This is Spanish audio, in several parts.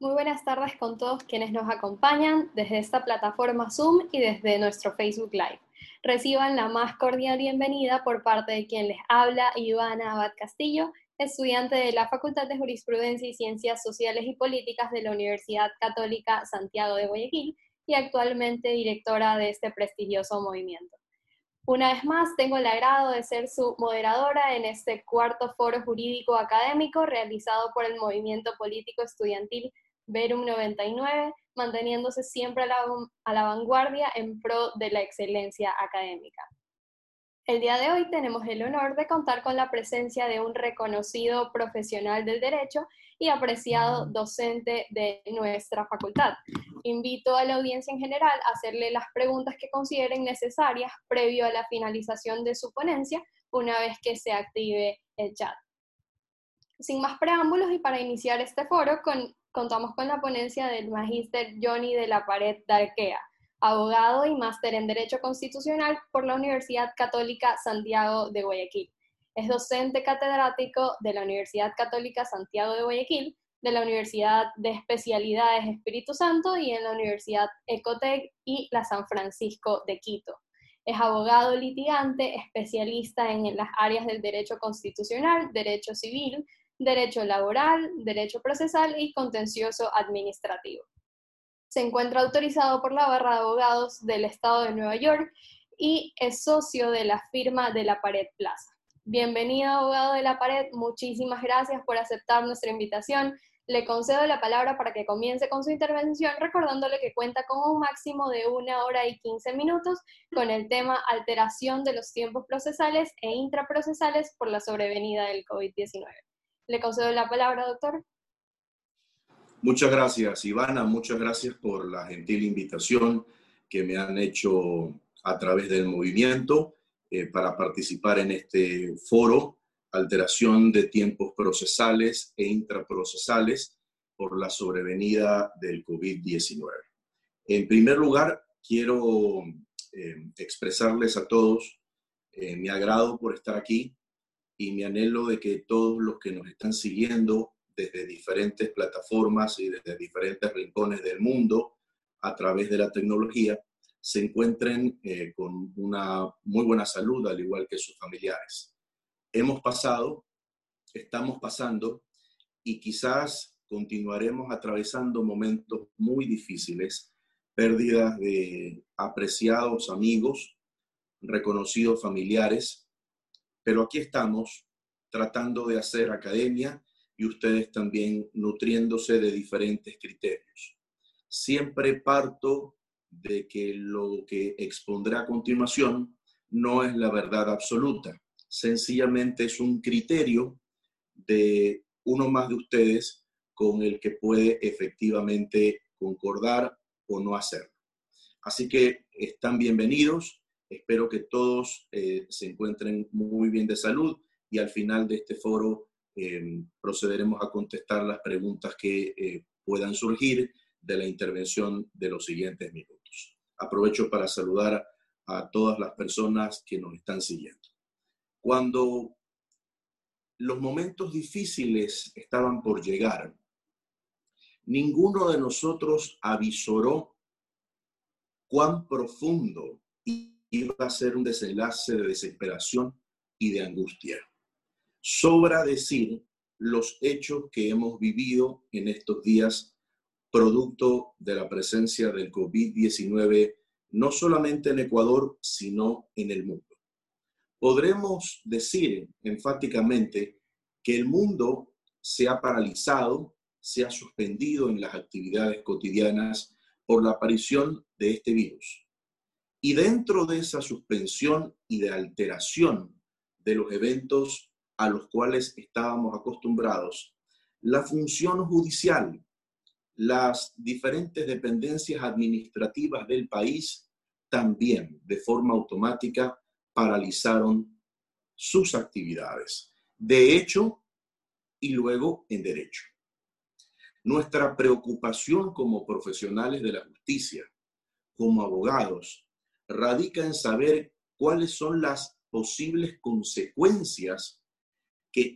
Muy buenas tardes con todos quienes nos acompañan desde esta plataforma Zoom y desde nuestro Facebook Live. Reciban la más cordial bienvenida por parte de quien les habla, Ivana Abad Castillo, estudiante de la Facultad de Jurisprudencia y Ciencias Sociales y Políticas de la Universidad Católica Santiago de Guayaquil y actualmente directora de este prestigioso movimiento. Una vez más, tengo el agrado de ser su moderadora en este cuarto foro jurídico académico realizado por el Movimiento Político Estudiantil Verum 99, manteniéndose siempre a la, a la vanguardia en pro de la excelencia académica. El día de hoy tenemos el honor de contar con la presencia de un reconocido profesional del derecho y apreciado docente de nuestra facultad. Invito a la audiencia en general a hacerle las preguntas que consideren necesarias previo a la finalización de su ponencia, una vez que se active el chat. Sin más preámbulos y para iniciar este foro, contamos con la ponencia del magíster Johnny de la Pared Darquea, abogado y máster en Derecho Constitucional por la Universidad Católica Santiago de Guayaquil. Es docente catedrático de la Universidad Católica Santiago de Guayaquil, de la Universidad de Especialidades Espíritu Santo y en la Universidad Ecotec y la San Francisco de Quito. Es abogado litigante, especialista en las áreas del derecho constitucional, derecho civil, derecho laboral, derecho procesal y contencioso administrativo. Se encuentra autorizado por la barra de abogados del Estado de Nueva York y es socio de la firma de la Pared Plaza. Bienvenido, abogado de la Pared. Muchísimas gracias por aceptar nuestra invitación. Le concedo la palabra para que comience con su intervención, recordándole que cuenta con un máximo de una hora y quince minutos con el tema alteración de los tiempos procesales e intraprocesales por la sobrevenida del COVID-19. Le concedo la palabra, doctor. Muchas gracias, Ivana. Muchas gracias por la gentil invitación que me han hecho a través del movimiento eh, para participar en este foro, alteración de tiempos procesales e intraprocesales por la sobrevenida del COVID-19. En primer lugar, quiero eh, expresarles a todos eh, mi agrado por estar aquí y mi anhelo de que todos los que nos están siguiendo desde diferentes plataformas y desde diferentes rincones del mundo a través de la tecnología se encuentren eh, con una muy buena salud, al igual que sus familiares. Hemos pasado, estamos pasando y quizás continuaremos atravesando momentos muy difíciles, pérdidas de apreciados amigos, reconocidos familiares, pero aquí estamos tratando de hacer academia y ustedes también nutriéndose de diferentes criterios. Siempre parto de que lo que expondré a continuación no es la verdad absoluta, sencillamente es un criterio de uno más de ustedes con el que puede efectivamente concordar o no hacerlo. Así que están bienvenidos Espero que todos eh, se encuentren muy bien de salud y al final de este foro eh, procederemos a contestar las preguntas que eh, puedan surgir de la intervención de los siguientes minutos. Aprovecho para saludar a todas las personas que nos están siguiendo. Cuando los momentos difíciles estaban por llegar, ninguno de nosotros avisoró cuán profundo iba a ser un desenlace de desesperación y de angustia. Sobra decir los hechos que hemos vivido en estos días producto de la presencia del COVID-19, no solamente en Ecuador, sino en el mundo. Podremos decir enfáticamente que el mundo se ha paralizado, se ha suspendido en las actividades cotidianas por la aparición de este virus. Y dentro de esa suspensión y de alteración de los eventos a los cuales estábamos acostumbrados, la función judicial, las diferentes dependencias administrativas del país también de forma automática paralizaron sus actividades, de hecho y luego en derecho. Nuestra preocupación como profesionales de la justicia, como abogados, radica en saber cuáles son las posibles consecuencias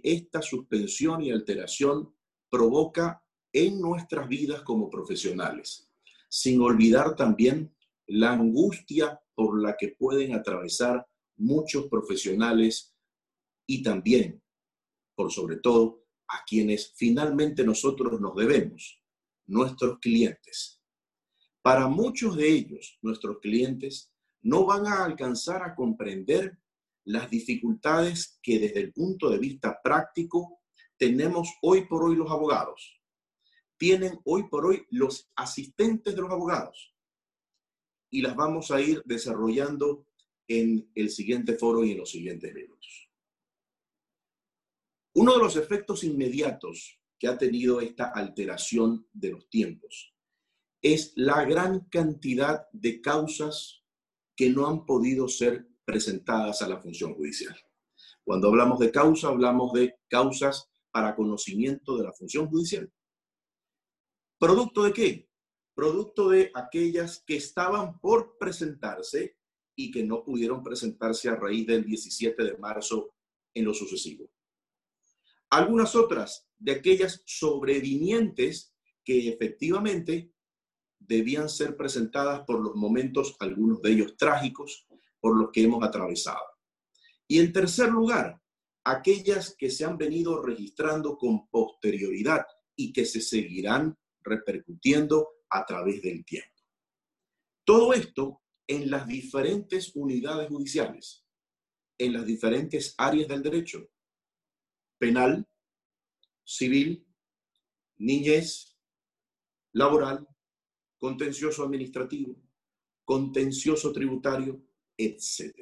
esta suspensión y alteración provoca en nuestras vidas como profesionales, sin olvidar también la angustia por la que pueden atravesar muchos profesionales y también, por sobre todo, a quienes finalmente nosotros nos debemos, nuestros clientes. Para muchos de ellos, nuestros clientes no van a alcanzar a comprender las dificultades que desde el punto de vista práctico tenemos hoy por hoy los abogados. Tienen hoy por hoy los asistentes de los abogados. Y las vamos a ir desarrollando en el siguiente foro y en los siguientes minutos. Uno de los efectos inmediatos que ha tenido esta alteración de los tiempos es la gran cantidad de causas que no han podido ser presentadas a la función judicial. Cuando hablamos de causa, hablamos de causas para conocimiento de la función judicial. ¿Producto de qué? Producto de aquellas que estaban por presentarse y que no pudieron presentarse a raíz del 17 de marzo en lo sucesivo. Algunas otras de aquellas sobrevinientes que efectivamente debían ser presentadas por los momentos, algunos de ellos trágicos, por los que hemos atravesado. Y en tercer lugar, aquellas que se han venido registrando con posterioridad y que se seguirán repercutiendo a través del tiempo. Todo esto en las diferentes unidades judiciales, en las diferentes áreas del derecho, penal, civil, niñez, laboral, contencioso administrativo, contencioso tributario, etc.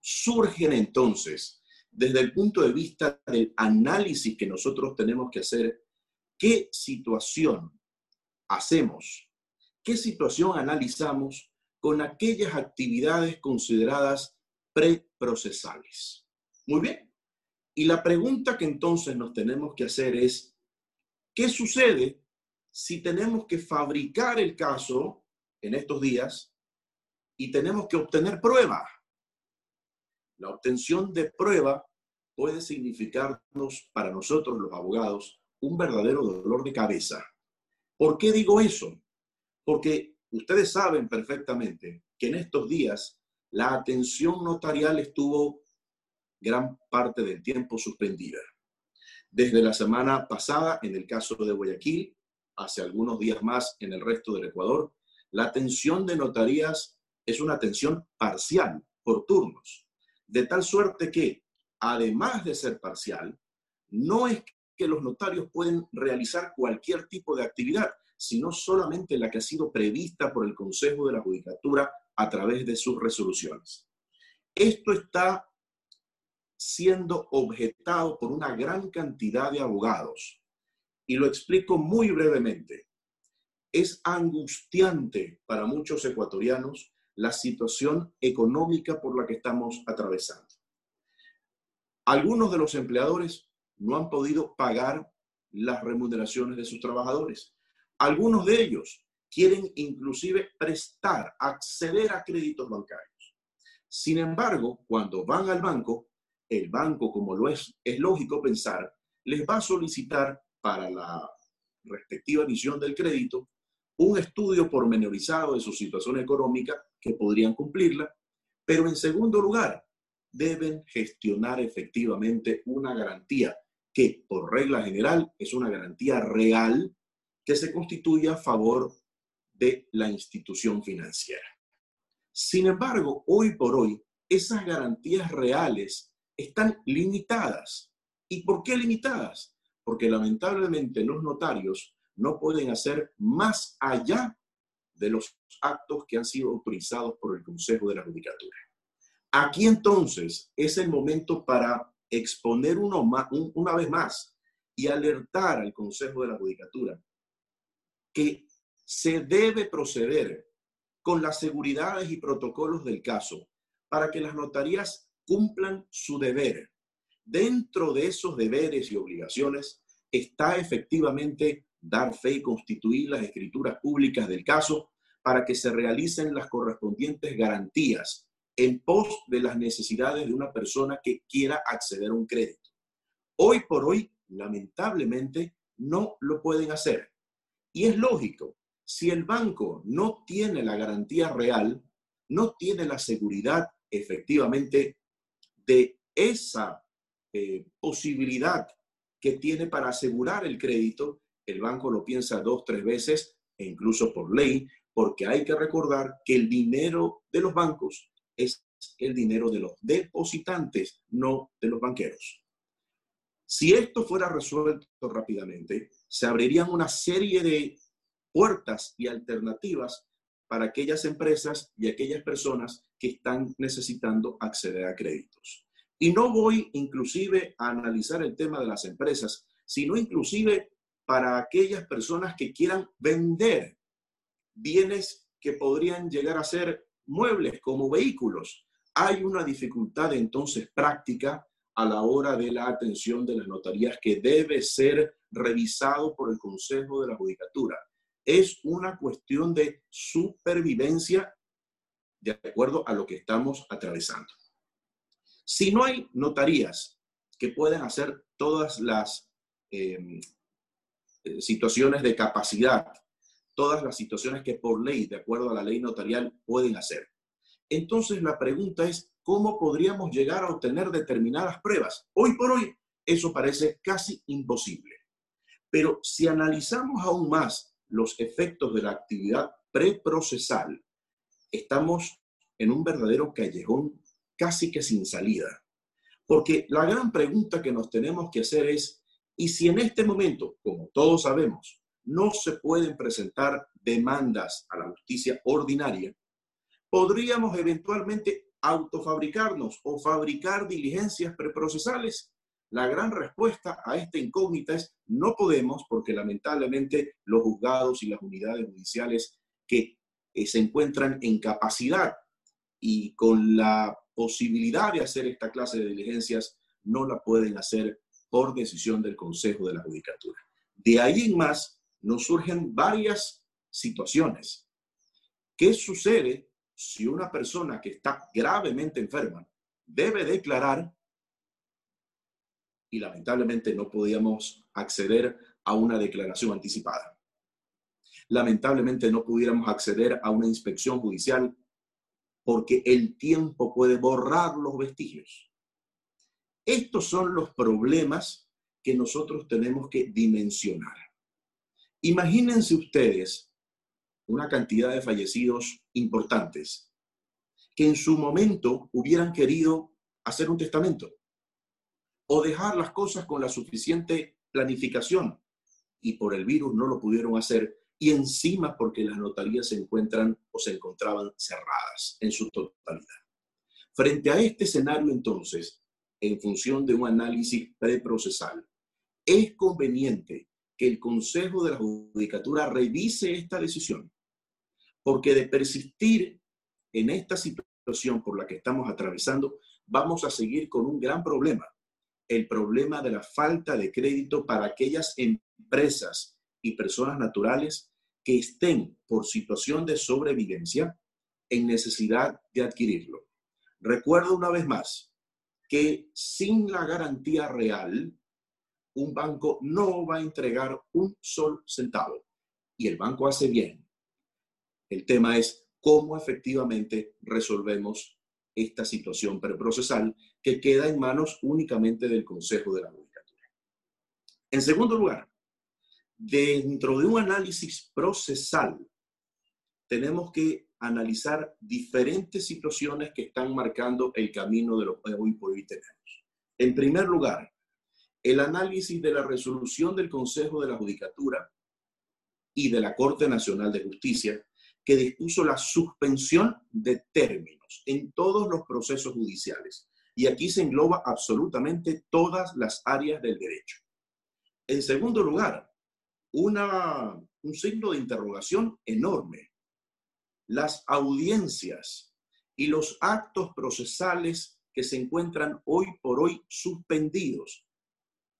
Surgen entonces, desde el punto de vista del análisis que nosotros tenemos que hacer, qué situación hacemos, qué situación analizamos con aquellas actividades consideradas preprocesales. Muy bien. Y la pregunta que entonces nos tenemos que hacer es, ¿qué sucede si tenemos que fabricar el caso en estos días y tenemos que obtener prueba. La obtención de prueba puede significarnos para nosotros los abogados un verdadero dolor de cabeza. ¿Por qué digo eso? Porque ustedes saben perfectamente que en estos días la atención notarial estuvo gran parte del tiempo suspendida. Desde la semana pasada, en el caso de Guayaquil, hace algunos días más en el resto del Ecuador, la atención de notarías es una atención parcial, por turnos, de tal suerte que, además de ser parcial, no es que los notarios pueden realizar cualquier tipo de actividad, sino solamente la que ha sido prevista por el Consejo de la Judicatura a través de sus resoluciones. Esto está siendo objetado por una gran cantidad de abogados. Y lo explico muy brevemente. Es angustiante para muchos ecuatorianos la situación económica por la que estamos atravesando. Algunos de los empleadores no han podido pagar las remuneraciones de sus trabajadores. Algunos de ellos quieren inclusive prestar, acceder a créditos bancarios. Sin embargo, cuando van al banco, el banco, como lo es, es lógico pensar, les va a solicitar para la respectiva emisión del crédito un estudio pormenorizado de su situación económica que podrían cumplirla, pero en segundo lugar, deben gestionar efectivamente una garantía que por regla general es una garantía real que se constituye a favor de la institución financiera. Sin embargo, hoy por hoy, esas garantías reales están limitadas. ¿Y por qué limitadas? Porque lamentablemente los notarios no pueden hacer más allá de los actos que han sido autorizados por el Consejo de la Judicatura. Aquí entonces es el momento para exponer uno una vez más y alertar al Consejo de la Judicatura que se debe proceder con las seguridades y protocolos del caso para que las notarías cumplan su deber. Dentro de esos deberes y obligaciones está efectivamente dar fe y constituir las escrituras públicas del caso para que se realicen las correspondientes garantías en pos de las necesidades de una persona que quiera acceder a un crédito. Hoy por hoy, lamentablemente, no lo pueden hacer. Y es lógico, si el banco no tiene la garantía real, no tiene la seguridad efectivamente de esa eh, posibilidad que tiene para asegurar el crédito, el banco lo piensa dos, tres veces, e incluso por ley, porque hay que recordar que el dinero de los bancos es el dinero de los depositantes, no de los banqueros. Si esto fuera resuelto rápidamente, se abrirían una serie de puertas y alternativas para aquellas empresas y aquellas personas que están necesitando acceder a créditos. Y no voy inclusive a analizar el tema de las empresas, sino inclusive para aquellas personas que quieran vender bienes que podrían llegar a ser muebles como vehículos. Hay una dificultad entonces práctica a la hora de la atención de las notarías que debe ser revisado por el Consejo de la Judicatura. Es una cuestión de supervivencia de acuerdo a lo que estamos atravesando. Si no hay notarías que puedan hacer todas las em, eh, situaciones de capacidad, todas las situaciones que por ley, de acuerdo a la ley notarial, pueden hacer. Entonces la pregunta es, ¿cómo podríamos llegar a obtener determinadas pruebas? Hoy por hoy, eso parece casi imposible. Pero si analizamos aún más los efectos de la actividad preprocesal, estamos en un verdadero callejón casi que sin salida. Porque la gran pregunta que nos tenemos que hacer es, ¿y si en este momento, como todos sabemos, no se pueden presentar demandas a la justicia ordinaria, podríamos eventualmente autofabricarnos o fabricar diligencias preprocesales. La gran respuesta a esta incógnita es no podemos porque lamentablemente los juzgados y las unidades judiciales que eh, se encuentran en capacidad y con la posibilidad de hacer esta clase de diligencias no la pueden hacer por decisión del Consejo de la Judicatura. De ahí en más, nos surgen varias situaciones. ¿Qué sucede si una persona que está gravemente enferma debe declarar y lamentablemente no podíamos acceder a una declaración anticipada? Lamentablemente no pudiéramos acceder a una inspección judicial porque el tiempo puede borrar los vestigios. Estos son los problemas que nosotros tenemos que dimensionar. Imagínense ustedes una cantidad de fallecidos importantes que en su momento hubieran querido hacer un testamento o dejar las cosas con la suficiente planificación y por el virus no lo pudieron hacer y encima porque las notarías se encuentran o se encontraban cerradas en su totalidad. Frente a este escenario entonces, en función de un análisis preprocesal, es conveniente que el Consejo de la Judicatura revise esta decisión, porque de persistir en esta situación por la que estamos atravesando, vamos a seguir con un gran problema, el problema de la falta de crédito para aquellas empresas y personas naturales que estén por situación de sobrevivencia en necesidad de adquirirlo. Recuerdo una vez más que sin la garantía real, un banco no va a entregar un solo centavo. Y el banco hace bien. El tema es cómo efectivamente resolvemos esta situación preprocesal que queda en manos únicamente del Consejo de la Judicatura. En segundo lugar, dentro de un análisis procesal, tenemos que analizar diferentes situaciones que están marcando el camino de lo que hoy por hoy tenemos. En primer lugar, el análisis de la resolución del Consejo de la Judicatura y de la Corte Nacional de Justicia que dispuso la suspensión de términos en todos los procesos judiciales. Y aquí se engloba absolutamente todas las áreas del derecho. En segundo lugar, una, un signo de interrogación enorme. Las audiencias y los actos procesales que se encuentran hoy por hoy suspendidos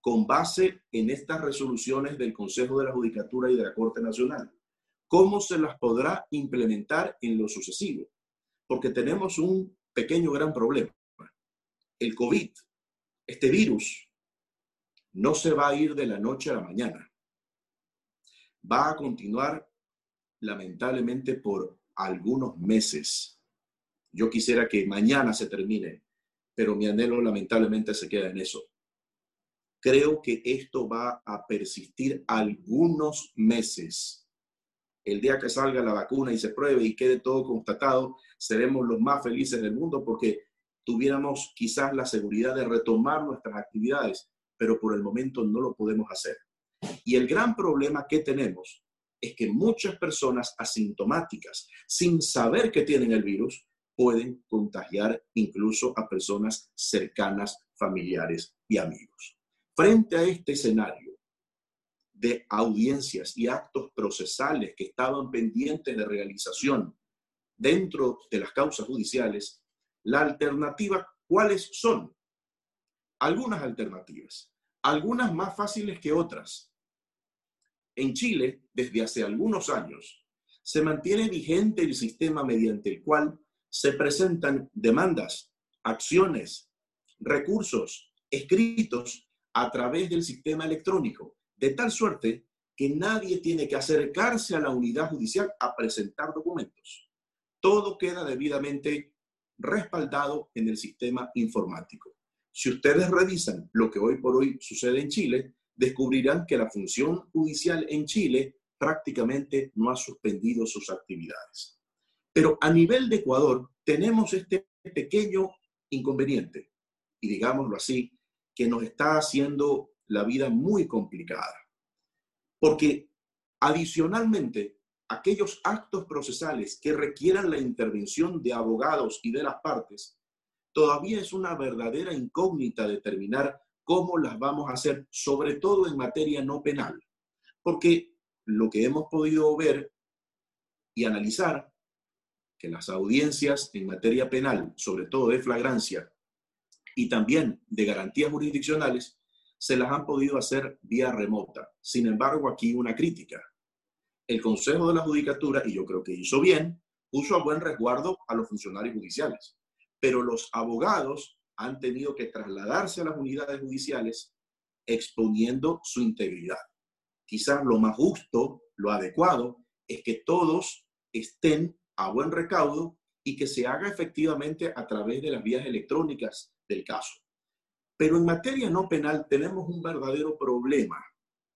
con base en estas resoluciones del Consejo de la Judicatura y de la Corte Nacional. ¿Cómo se las podrá implementar en lo sucesivo? Porque tenemos un pequeño gran problema. El COVID, este virus, no se va a ir de la noche a la mañana. Va a continuar lamentablemente por algunos meses. Yo quisiera que mañana se termine, pero mi anhelo lamentablemente se queda en eso. Creo que esto va a persistir algunos meses. El día que salga la vacuna y se pruebe y quede todo constatado, seremos los más felices del mundo porque tuviéramos quizás la seguridad de retomar nuestras actividades, pero por el momento no lo podemos hacer. Y el gran problema que tenemos es que muchas personas asintomáticas, sin saber que tienen el virus, pueden contagiar incluso a personas cercanas, familiares y amigos. Frente a este escenario de audiencias y actos procesales que estaban pendientes de realización dentro de las causas judiciales, la alternativa, ¿cuáles son? Algunas alternativas, algunas más fáciles que otras. En Chile, desde hace algunos años, se mantiene vigente el sistema mediante el cual se presentan demandas, acciones, recursos escritos a través del sistema electrónico, de tal suerte que nadie tiene que acercarse a la unidad judicial a presentar documentos. Todo queda debidamente respaldado en el sistema informático. Si ustedes revisan lo que hoy por hoy sucede en Chile, descubrirán que la función judicial en Chile prácticamente no ha suspendido sus actividades. Pero a nivel de Ecuador tenemos este pequeño inconveniente, y digámoslo así, que nos está haciendo la vida muy complicada. Porque adicionalmente, aquellos actos procesales que requieran la intervención de abogados y de las partes, todavía es una verdadera incógnita determinar cómo las vamos a hacer, sobre todo en materia no penal. Porque lo que hemos podido ver y analizar, que las audiencias en materia penal, sobre todo de flagrancia, y también de garantías jurisdiccionales se las han podido hacer vía remota. Sin embargo, aquí una crítica. El Consejo de la Judicatura, y yo creo que hizo bien, puso a buen resguardo a los funcionarios judiciales, pero los abogados han tenido que trasladarse a las unidades judiciales exponiendo su integridad. Quizás lo más justo, lo adecuado, es que todos estén a buen recaudo y que se haga efectivamente a través de las vías electrónicas del caso. Pero en materia no penal tenemos un verdadero problema,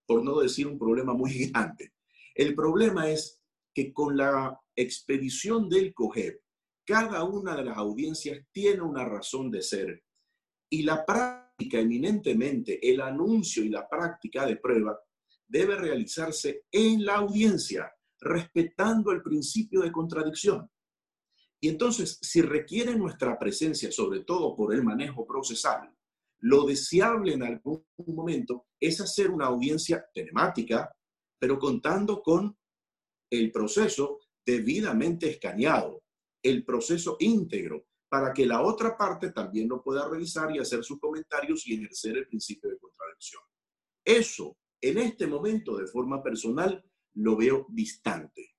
por no decir un problema muy gigante. El problema es que con la expedición del COGEP, cada una de las audiencias tiene una razón de ser y la práctica eminentemente, el anuncio y la práctica de prueba debe realizarse en la audiencia, respetando el principio de contradicción. Y entonces, si requieren nuestra presencia, sobre todo por el manejo procesal, lo deseable en algún momento es hacer una audiencia telemática, pero contando con el proceso debidamente escaneado, el proceso íntegro, para que la otra parte también lo pueda revisar y hacer sus comentarios y ejercer el principio de contradicción. Eso, en este momento, de forma personal, lo veo distante.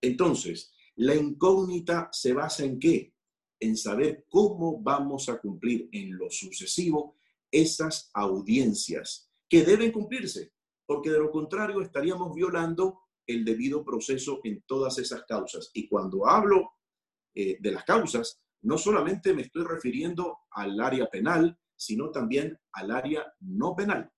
Entonces, la incógnita se basa en qué? En saber cómo vamos a cumplir en lo sucesivo esas audiencias que deben cumplirse, porque de lo contrario estaríamos violando el debido proceso en todas esas causas. Y cuando hablo eh, de las causas, no solamente me estoy refiriendo al área penal, sino también al área no penal.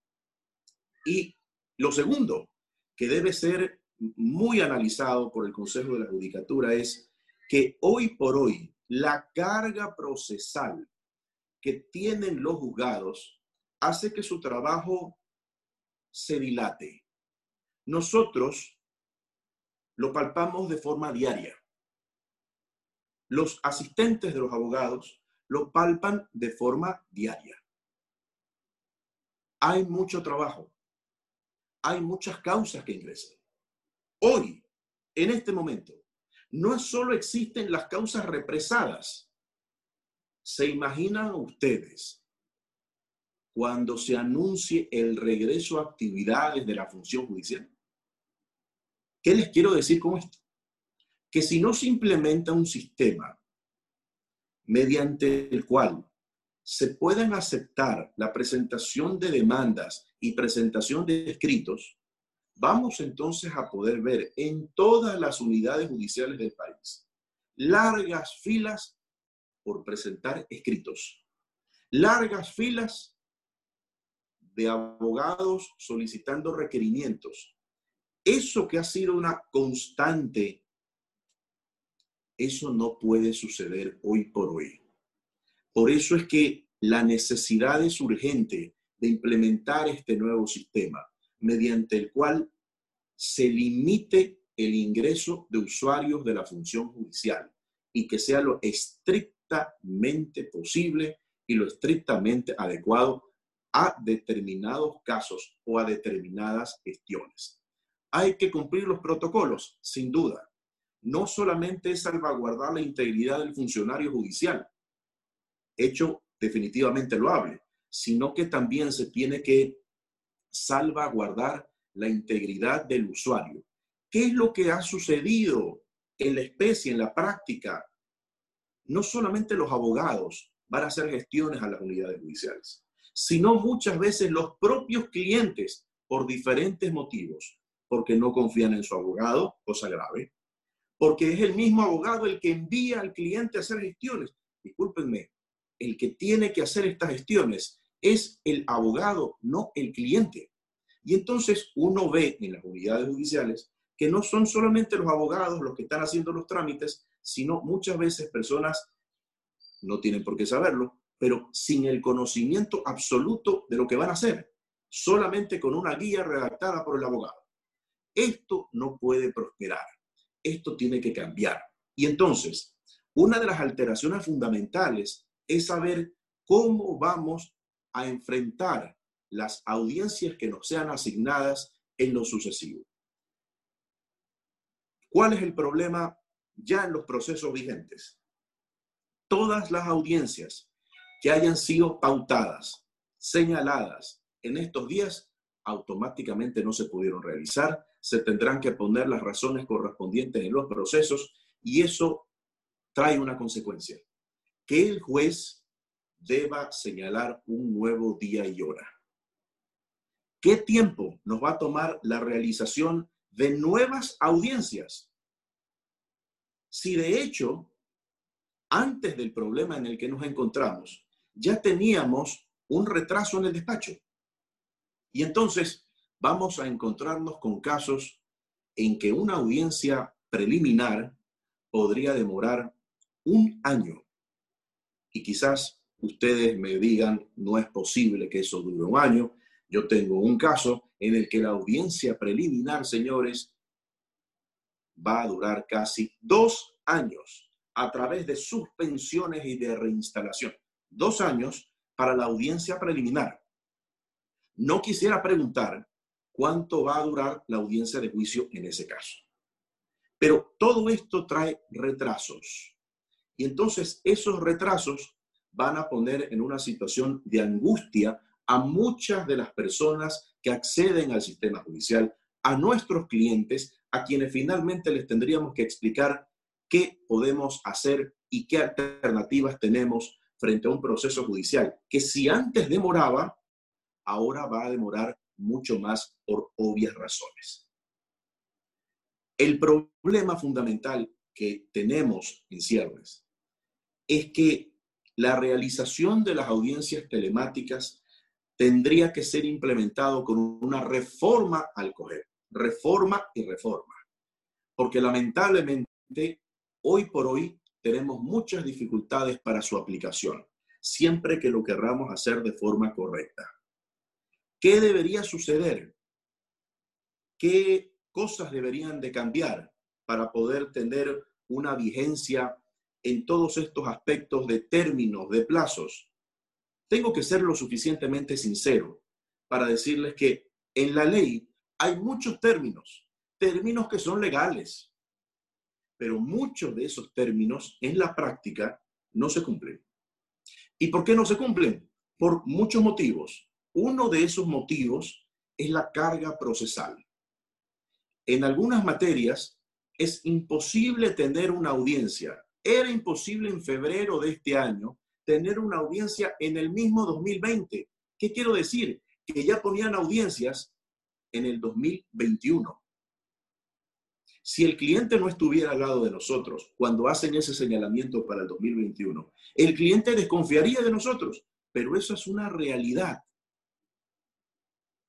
Y lo segundo, que debe ser muy analizado por el Consejo de la Judicatura es que hoy por hoy la carga procesal que tienen los juzgados hace que su trabajo se dilate. Nosotros lo palpamos de forma diaria. Los asistentes de los abogados lo palpan de forma diaria. Hay mucho trabajo. Hay muchas causas que ingresan hoy, en este momento, no solo existen las causas represadas. ¿Se imaginan ustedes cuando se anuncie el regreso a actividades de la función judicial? ¿Qué les quiero decir con esto? Que si no se implementa un sistema mediante el cual se pueden aceptar la presentación de demandas y presentación de escritos, vamos entonces a poder ver en todas las unidades judiciales del país largas filas por presentar escritos, largas filas de abogados solicitando requerimientos. Eso que ha sido una constante, eso no puede suceder hoy por hoy. Por eso es que la necesidad es urgente de implementar este nuevo sistema, mediante el cual se limite el ingreso de usuarios de la función judicial y que sea lo estrictamente posible y lo estrictamente adecuado a determinados casos o a determinadas gestiones. Hay que cumplir los protocolos, sin duda. No solamente es salvaguardar la integridad del funcionario judicial, hecho definitivamente loable, sino que también se tiene que salvaguardar la integridad del usuario. ¿Qué es lo que ha sucedido en la especie, en la práctica? No solamente los abogados van a hacer gestiones a las unidades judiciales, sino muchas veces los propios clientes por diferentes motivos, porque no confían en su abogado, cosa grave, porque es el mismo abogado el que envía al cliente a hacer gestiones. Discúlpenme, el que tiene que hacer estas gestiones es el abogado, no el cliente. Y entonces uno ve en las unidades judiciales que no son solamente los abogados los que están haciendo los trámites, sino muchas veces personas, no tienen por qué saberlo, pero sin el conocimiento absoluto de lo que van a hacer, solamente con una guía redactada por el abogado. Esto no puede prosperar, esto tiene que cambiar. Y entonces, una de las alteraciones fundamentales es saber cómo vamos a enfrentar las audiencias que nos sean asignadas en lo sucesivo. ¿Cuál es el problema ya en los procesos vigentes? Todas las audiencias que hayan sido pautadas, señaladas en estos días, automáticamente no se pudieron realizar, se tendrán que poner las razones correspondientes en los procesos y eso trae una consecuencia que el juez deba señalar un nuevo día y hora. ¿Qué tiempo nos va a tomar la realización de nuevas audiencias? Si de hecho, antes del problema en el que nos encontramos, ya teníamos un retraso en el despacho. Y entonces vamos a encontrarnos con casos en que una audiencia preliminar podría demorar un año y quizás ustedes me digan, no es posible que eso dure un año. Yo tengo un caso en el que la audiencia preliminar, señores, va a durar casi dos años a través de suspensiones y de reinstalación. Dos años para la audiencia preliminar. No quisiera preguntar cuánto va a durar la audiencia de juicio en ese caso. Pero todo esto trae retrasos. Y entonces esos retrasos van a poner en una situación de angustia a muchas de las personas que acceden al sistema judicial, a nuestros clientes, a quienes finalmente les tendríamos que explicar qué podemos hacer y qué alternativas tenemos frente a un proceso judicial que si antes demoraba, ahora va a demorar mucho más por obvias razones. El problema fundamental que tenemos en ciernes es que la realización de las audiencias telemáticas tendría que ser implementado con una reforma al coger, reforma y reforma, porque lamentablemente hoy por hoy tenemos muchas dificultades para su aplicación, siempre que lo querramos hacer de forma correcta. ¿Qué debería suceder? ¿Qué cosas deberían de cambiar para poder tener una vigencia en todos estos aspectos de términos, de plazos, tengo que ser lo suficientemente sincero para decirles que en la ley hay muchos términos, términos que son legales, pero muchos de esos términos en la práctica no se cumplen. ¿Y por qué no se cumplen? Por muchos motivos. Uno de esos motivos es la carga procesal. En algunas materias es imposible tener una audiencia era imposible en febrero de este año tener una audiencia en el mismo 2020. ¿Qué quiero decir? Que ya ponían audiencias en el 2021. Si el cliente no estuviera al lado de nosotros cuando hacen ese señalamiento para el 2021, el cliente desconfiaría de nosotros, pero eso es una realidad.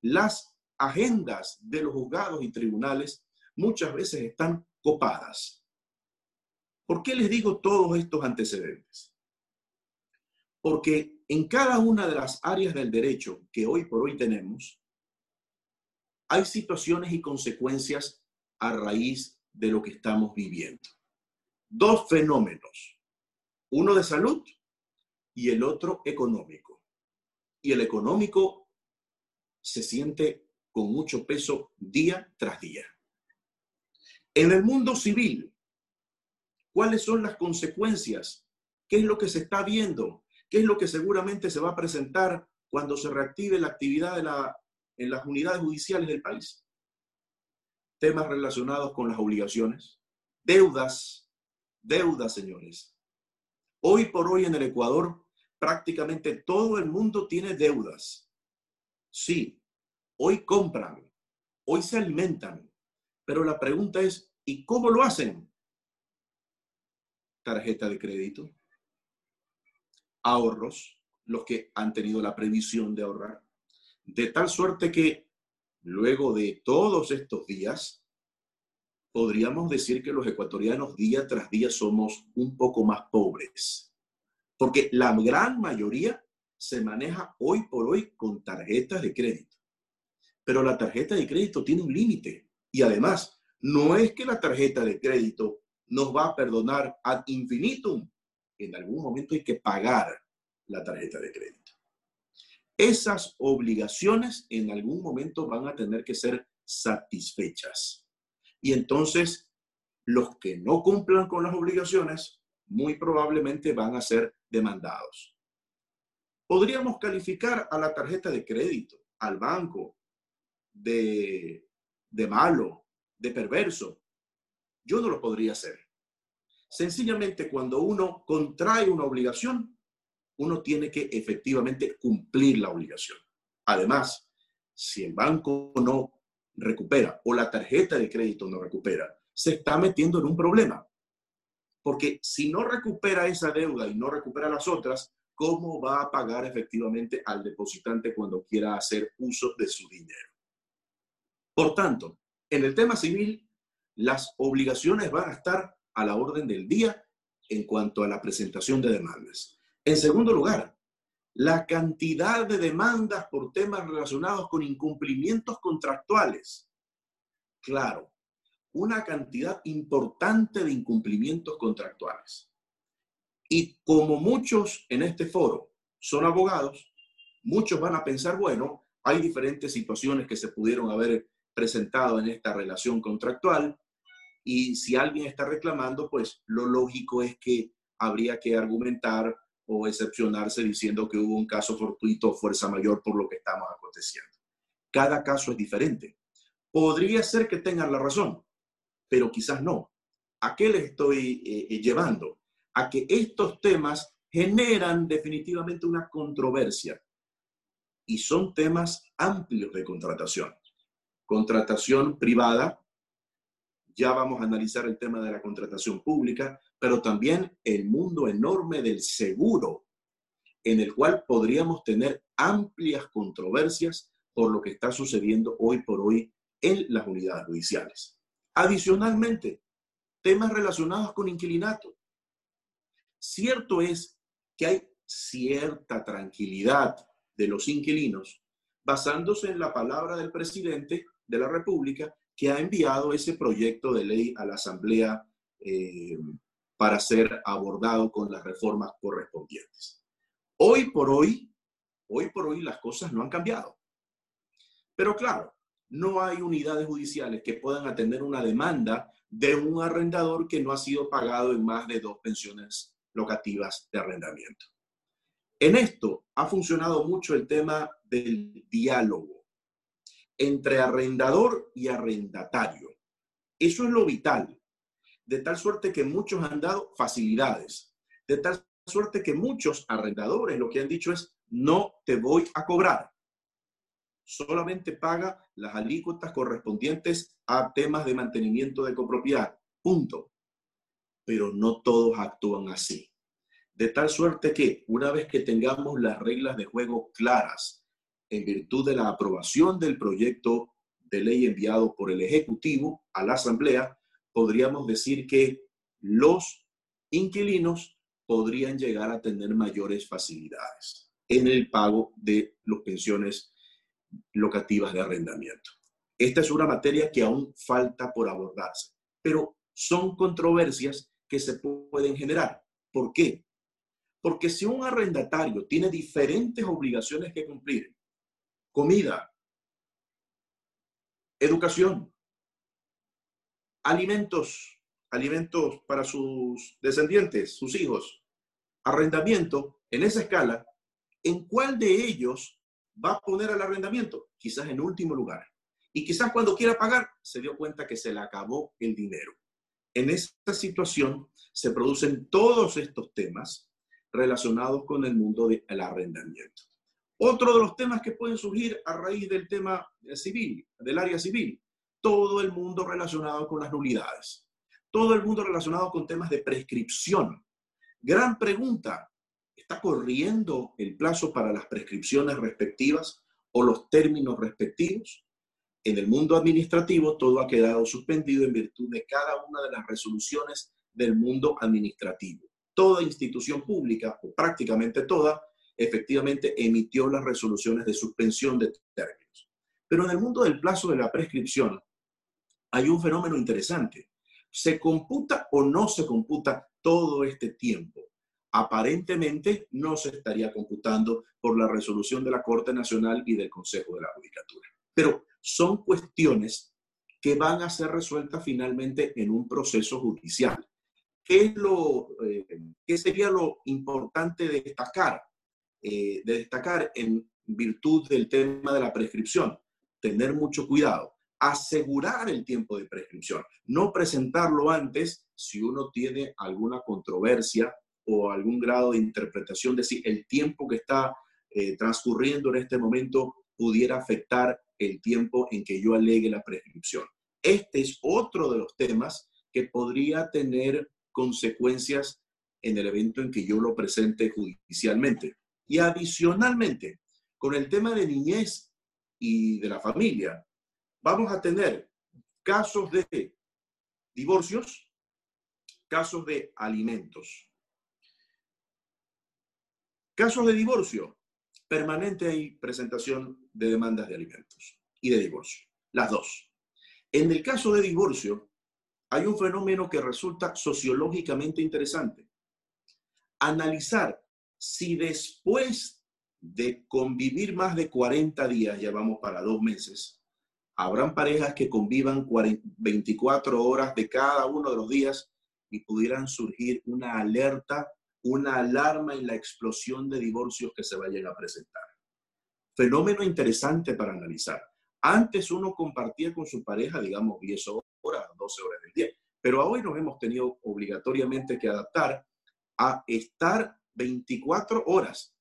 Las agendas de los juzgados y tribunales muchas veces están copadas. ¿Por qué les digo todos estos antecedentes? Porque en cada una de las áreas del derecho que hoy por hoy tenemos, hay situaciones y consecuencias a raíz de lo que estamos viviendo. Dos fenómenos, uno de salud y el otro económico. Y el económico se siente con mucho peso día tras día. En el mundo civil, ¿cuáles son las consecuencias? ¿Qué es lo que se está viendo? ¿Qué es lo que seguramente se va a presentar cuando se reactive la actividad en las unidades judiciales del país? temas relacionados con las obligaciones, deudas, deudas, señores. Hoy por hoy en el Ecuador, prácticamente todo el mundo tiene deudas. Sí, hoy compran, hoy se alimentan, pero la pregunta es, ¿y cómo lo hacen? Tarjeta de crédito, ahorros, los que han tenido la previsión de ahorrar, de tal suerte que luego de todos estos días, podríamos decir que los ecuatorianos día tras día somos un poco más pobres, porque la gran mayoría se maneja hoy por hoy con tarjetas de crédito. Pero la tarjeta de crédito tiene un límite y además no es que la tarjeta de crédito nos va a perdonar ad infinitum. En algún momento hay que pagar la tarjeta de crédito esas obligaciones en algún momento van a tener que ser satisfechas. Y entonces, los que no cumplan con las obligaciones, muy probablemente van a ser demandados. Podríamos calificar a la tarjeta de crédito, al banco, de, de malo, de perverso. Yo no lo podría hacer. Sencillamente, cuando uno contrae una obligación, uno tiene que efectivamente cumplir la obligación. Además, si el banco no recupera o la tarjeta de crédito no recupera, se está metiendo en un problema. Porque si no recupera esa deuda y no recupera las otras, ¿cómo va a pagar efectivamente al depositante cuando quiera hacer uso de su dinero? Por tanto, en el tema civil, las obligaciones van a estar a la orden del día en cuanto a la presentación de demandas. En segundo lugar, la cantidad de demandas por temas relacionados con incumplimientos contractuales. Claro, una cantidad importante de incumplimientos contractuales. Y como muchos en este foro son abogados, muchos van a pensar, bueno, hay diferentes situaciones que se pudieron haber presentado en esta relación contractual y si alguien está reclamando, pues lo lógico es que habría que argumentar o excepcionarse diciendo que hubo un caso fortuito o fuerza mayor por lo que estamos aconteciendo. Cada caso es diferente. Podría ser que tengan la razón, pero quizás no. ¿A qué les estoy eh, eh, llevando? A que estos temas generan definitivamente una controversia y son temas amplios de contratación. Contratación privada, ya vamos a analizar el tema de la contratación pública, pero también el mundo enorme del seguro, en el cual podríamos tener amplias controversias por lo que está sucediendo hoy por hoy en las unidades judiciales. Adicionalmente, temas relacionados con inquilinato. Cierto es que hay cierta tranquilidad de los inquilinos basándose en la palabra del presidente de la República que ha enviado ese proyecto de ley a la Asamblea eh, para ser abordado con las reformas correspondientes. Hoy por hoy, hoy por hoy las cosas no han cambiado. Pero claro, no hay unidades judiciales que puedan atender una demanda de un arrendador que no ha sido pagado en más de dos pensiones locativas de arrendamiento. En esto ha funcionado mucho el tema del diálogo entre arrendador y arrendatario. Eso es lo vital, de tal suerte que muchos han dado facilidades, de tal suerte que muchos arrendadores lo que han dicho es, no te voy a cobrar. Solamente paga las alícuotas correspondientes a temas de mantenimiento de copropiedad. Punto. Pero no todos actúan así. De tal suerte que una vez que tengamos las reglas de juego claras en virtud de la aprobación del proyecto de ley enviado por el Ejecutivo a la Asamblea, podríamos decir que los inquilinos podrían llegar a tener mayores facilidades en el pago de las pensiones locativas de arrendamiento. Esta es una materia que aún falta por abordarse, pero son controversias que se pueden generar. ¿Por qué? Porque si un arrendatario tiene diferentes obligaciones que cumplir, comida, educación, alimentos, alimentos para sus descendientes, sus hijos, arrendamiento, en esa escala, ¿en cuál de ellos va a poner el arrendamiento? Quizás en último lugar. Y quizás cuando quiera pagar, se dio cuenta que se le acabó el dinero. En esta situación se producen todos estos temas relacionados con el mundo del arrendamiento. Otro de los temas que pueden surgir a raíz del tema civil, del área civil, todo el mundo relacionado con las nulidades, todo el mundo relacionado con temas de prescripción. Gran pregunta, ¿está corriendo el plazo para las prescripciones respectivas o los términos respectivos? En el mundo administrativo todo ha quedado suspendido en virtud de cada una de las resoluciones del mundo administrativo. Toda institución pública, o prácticamente toda, efectivamente emitió las resoluciones de suspensión de términos. Pero en el mundo del plazo de la prescripción hay un fenómeno interesante. ¿Se computa o no se computa todo este tiempo? Aparentemente no se estaría computando por la resolución de la Corte Nacional y del Consejo de la Judicatura. Pero son cuestiones que van a ser resueltas finalmente en un proceso judicial. ¿Qué, es lo, eh, ¿qué sería lo importante de destacar? Eh, de destacar en virtud del tema de la prescripción, tener mucho cuidado, asegurar el tiempo de prescripción, no presentarlo antes si uno tiene alguna controversia o algún grado de interpretación de si el tiempo que está eh, transcurriendo en este momento pudiera afectar el tiempo en que yo alegue la prescripción. Este es otro de los temas que podría tener consecuencias en el evento en que yo lo presente judicialmente. Y adicionalmente, con el tema de niñez y de la familia, vamos a tener casos de divorcios, casos de alimentos. Casos de divorcio, permanente y presentación de demandas de alimentos y de divorcio, las dos. En el caso de divorcio, hay un fenómeno que resulta sociológicamente interesante. Analizar si después de convivir más de 40 días, ya vamos para dos meses, habrán parejas que convivan 24 horas de cada uno de los días y pudieran surgir una alerta, una alarma en la explosión de divorcios que se vayan a presentar. Fenómeno interesante para analizar. Antes uno compartía con su pareja, digamos, 10 horas, 12 horas del día, pero hoy nos hemos tenido obligatoriamente que adaptar a estar 24 horas.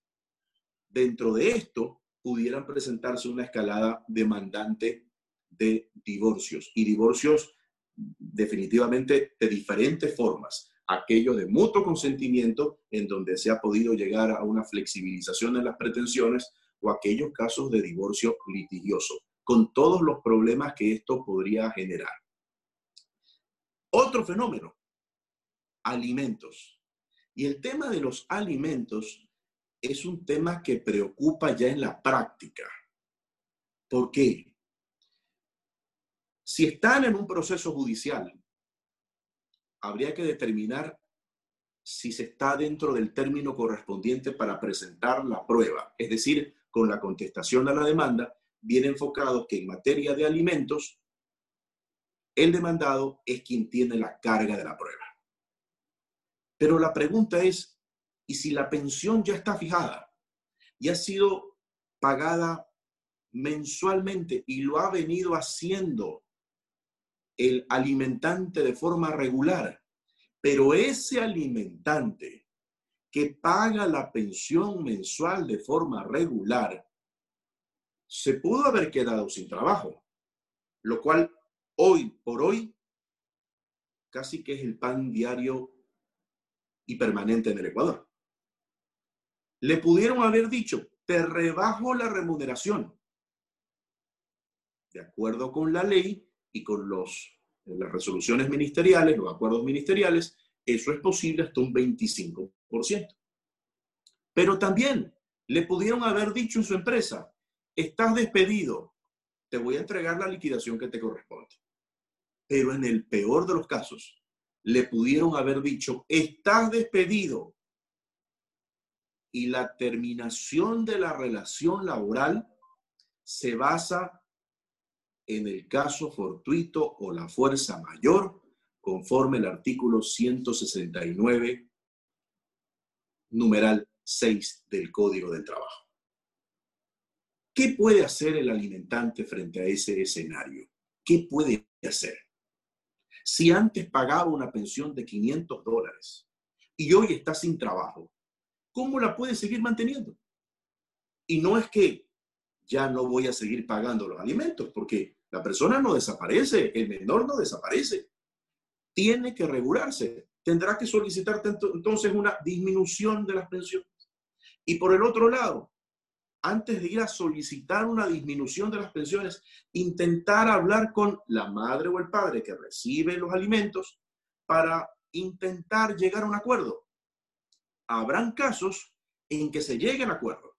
Dentro de esto, pudieran presentarse una escalada demandante de divorcios y divorcios definitivamente de diferentes formas. Aquellos de mutuo consentimiento, en donde se ha podido llegar a una flexibilización en las pretensiones, o aquellos casos de divorcio litigioso, con todos los problemas que esto podría generar. Otro fenómeno, alimentos. Y el tema de los alimentos es un tema que preocupa ya en la práctica. ¿Por qué? Si están en un proceso judicial, habría que determinar si se está dentro del término correspondiente para presentar la prueba, es decir, con la contestación a la demanda, viene enfocado que en materia de alimentos, el demandado es quien tiene la carga de la prueba. Pero la pregunta es, ¿y si la pensión ya está fijada y ha sido pagada mensualmente y lo ha venido haciendo el alimentante de forma regular, pero ese alimentante que paga la pensión mensual de forma regular, se pudo haber quedado sin trabajo, lo cual hoy por hoy casi que es el pan diario y permanente en el Ecuador. Le pudieron haber dicho, te rebajo la remuneración. De acuerdo con la ley y con los, las resoluciones ministeriales, los acuerdos ministeriales, eso es posible hasta un 25%. Pero también le pudieron haber dicho en su empresa, estás despedido, te voy a entregar la liquidación que te corresponde. Pero en el peor de los casos, le pudieron haber dicho, estás despedido. Y la terminación de la relación laboral se basa en el caso fortuito o la fuerza mayor, conforme el artículo 169, numeral 6 del Código del Trabajo. ¿Qué puede hacer el alimentante frente a ese escenario? ¿Qué puede hacer? Si antes pagaba una pensión de 500 dólares y hoy está sin trabajo, ¿cómo la puede seguir manteniendo? Y no es que ya no voy a seguir pagando los alimentos, porque la persona no desaparece, el menor no desaparece. Tiene que regularse. Tendrá que solicitar entonces una disminución de las pensiones. Y por el otro lado, antes de ir a solicitar una disminución de las pensiones, intentar hablar con la madre o el padre que recibe los alimentos para intentar llegar a un acuerdo. Habrán casos en que se llegue a un acuerdo,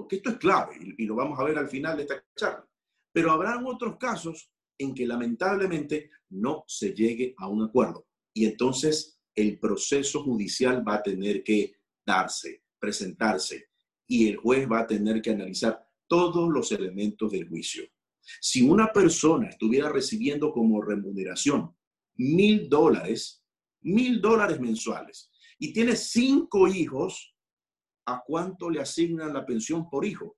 porque esto es clave y, lo vamos a ver al final de esta charla, pero habrán otros casos en que lamentablemente no se llegue a un acuerdo y entonces el proceso judicial va a tener que darse, presentarse, y el juez va a tener que analizar todos los elementos del juicio. Si una persona estuviera recibiendo como remuneración mil dólares, mil dólares mensuales, y tiene cinco hijos, ¿a cuánto le asignan la pensión por hijo?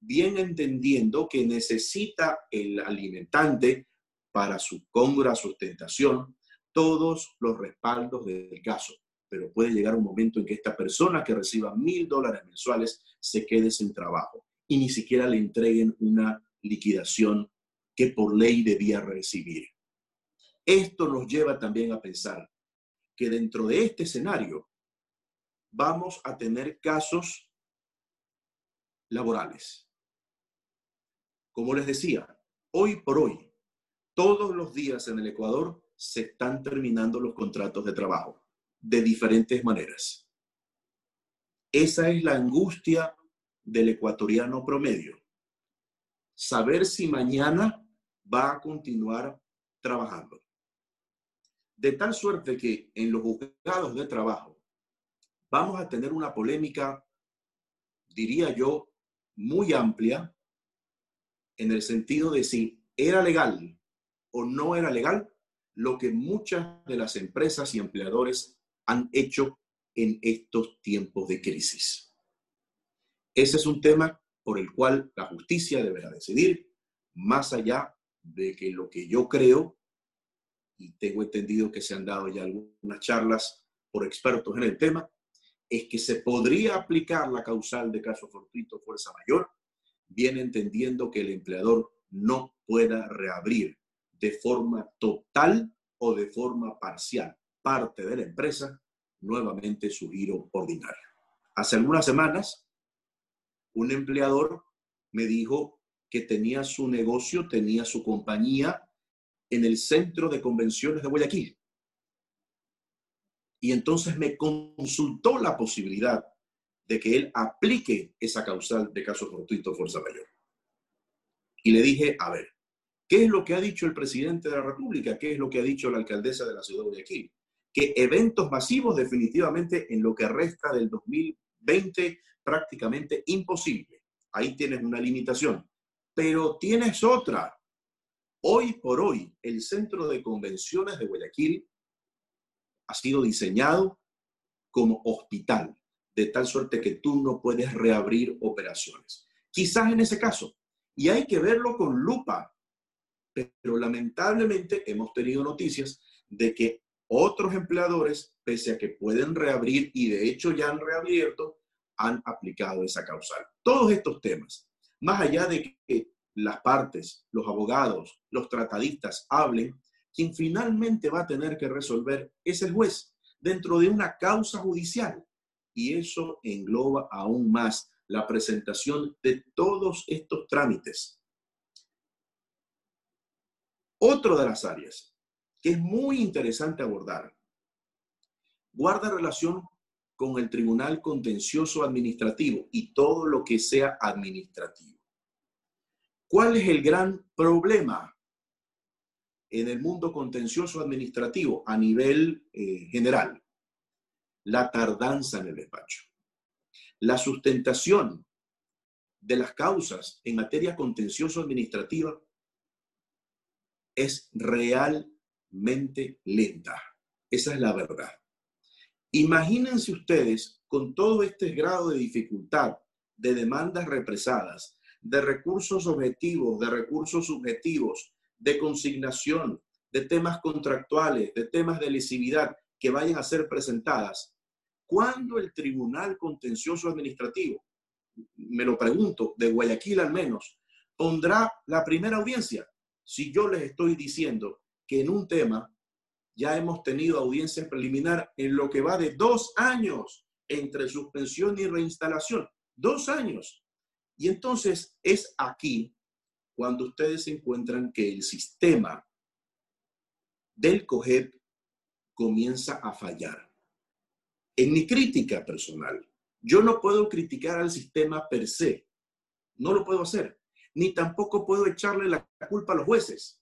Bien entendiendo que necesita el alimentante para su cómoda sustentación todos los respaldos del caso pero puede llegar un momento en que esta persona que reciba mil dólares mensuales se quede sin trabajo y ni siquiera le entreguen una liquidación que por ley debía recibir. Esto nos lleva también a pensar que dentro de este escenario vamos a tener casos laborales. Como les decía, hoy por hoy, todos los días en el Ecuador se están terminando los contratos de trabajo de diferentes maneras. Esa es la angustia del ecuatoriano promedio. Saber si mañana va a continuar trabajando. De tal suerte que en los juzgados de trabajo vamos a tener una polémica, diría yo, muy amplia en el sentido de si era legal o no era legal lo que muchas de las empresas y empleadores han hecho en estos tiempos de crisis. Ese es un tema por el cual la justicia deberá decidir, más allá de que lo que yo creo, y tengo entendido que se han dado ya algunas charlas por expertos en el tema, es que se podría aplicar la causal de caso fortuito fuerza mayor, bien entendiendo que el empleador no pueda reabrir de forma total o de forma parcial parte de la empresa nuevamente su giro ordinario. Hace algunas semanas, un empleador me dijo que tenía su negocio, tenía su compañía en el centro de convenciones de Guayaquil. Y entonces me consultó la posibilidad de que él aplique esa causal de caso fortuito fuerza mayor. Y le dije, a ver, ¿qué es lo que ha dicho el presidente de la República? ¿Qué es lo que ha dicho la alcaldesa de la ciudad de Guayaquil? que eventos masivos definitivamente en lo que resta del 2020 prácticamente imposible. Ahí tienes una limitación. Pero tienes otra. Hoy por hoy, el Centro de Convenciones de Guayaquil ha sido diseñado como hospital, de tal suerte que tú no puedes reabrir operaciones. Quizás en ese caso, y hay que verlo con lupa, pero lamentablemente hemos tenido noticias de que otros empleadores, pese a que pueden reabrir y de hecho ya han reabierto, han aplicado esa causal. Todos estos temas, más allá de que las partes, los abogados, los tratadistas hablen, quien finalmente va a tener que resolver es el juez dentro de una causa judicial. Y eso engloba aún más la presentación de todos estos trámites. Otra de las áreas que es muy interesante abordar guarda relación con el Tribunal Contencioso Administrativo y todo lo que sea administrativo. ¿Cuál es el gran problema en el mundo contencioso administrativo a nivel eh, general? La tardanza en el despacho. La sustentación de las causas en materia contencioso administrativa es realmente lenta. Esa es la verdad. Imagínense ustedes con todo este grado de dificultad de demandas represadas, de recursos objetivos, de recursos subjetivos, de consignación, de temas contractuales, de temas de lesividad que vayan a ser presentadas, ¿cuándo el Tribunal Contencioso Administrativo, me lo pregunto, de Guayaquil al menos, pondrá la primera audiencia? Si yo les estoy diciendo que en un tema ya hemos tenido audiencia preliminar en lo que va de dos años entre suspensión y reinstalación. Dos años. Y entonces es aquí cuando ustedes encuentran que el sistema del COGEP comienza a fallar. En mi crítica personal, yo no puedo criticar al sistema per se. No lo puedo hacer. Ni tampoco puedo echarle la culpa a los jueces.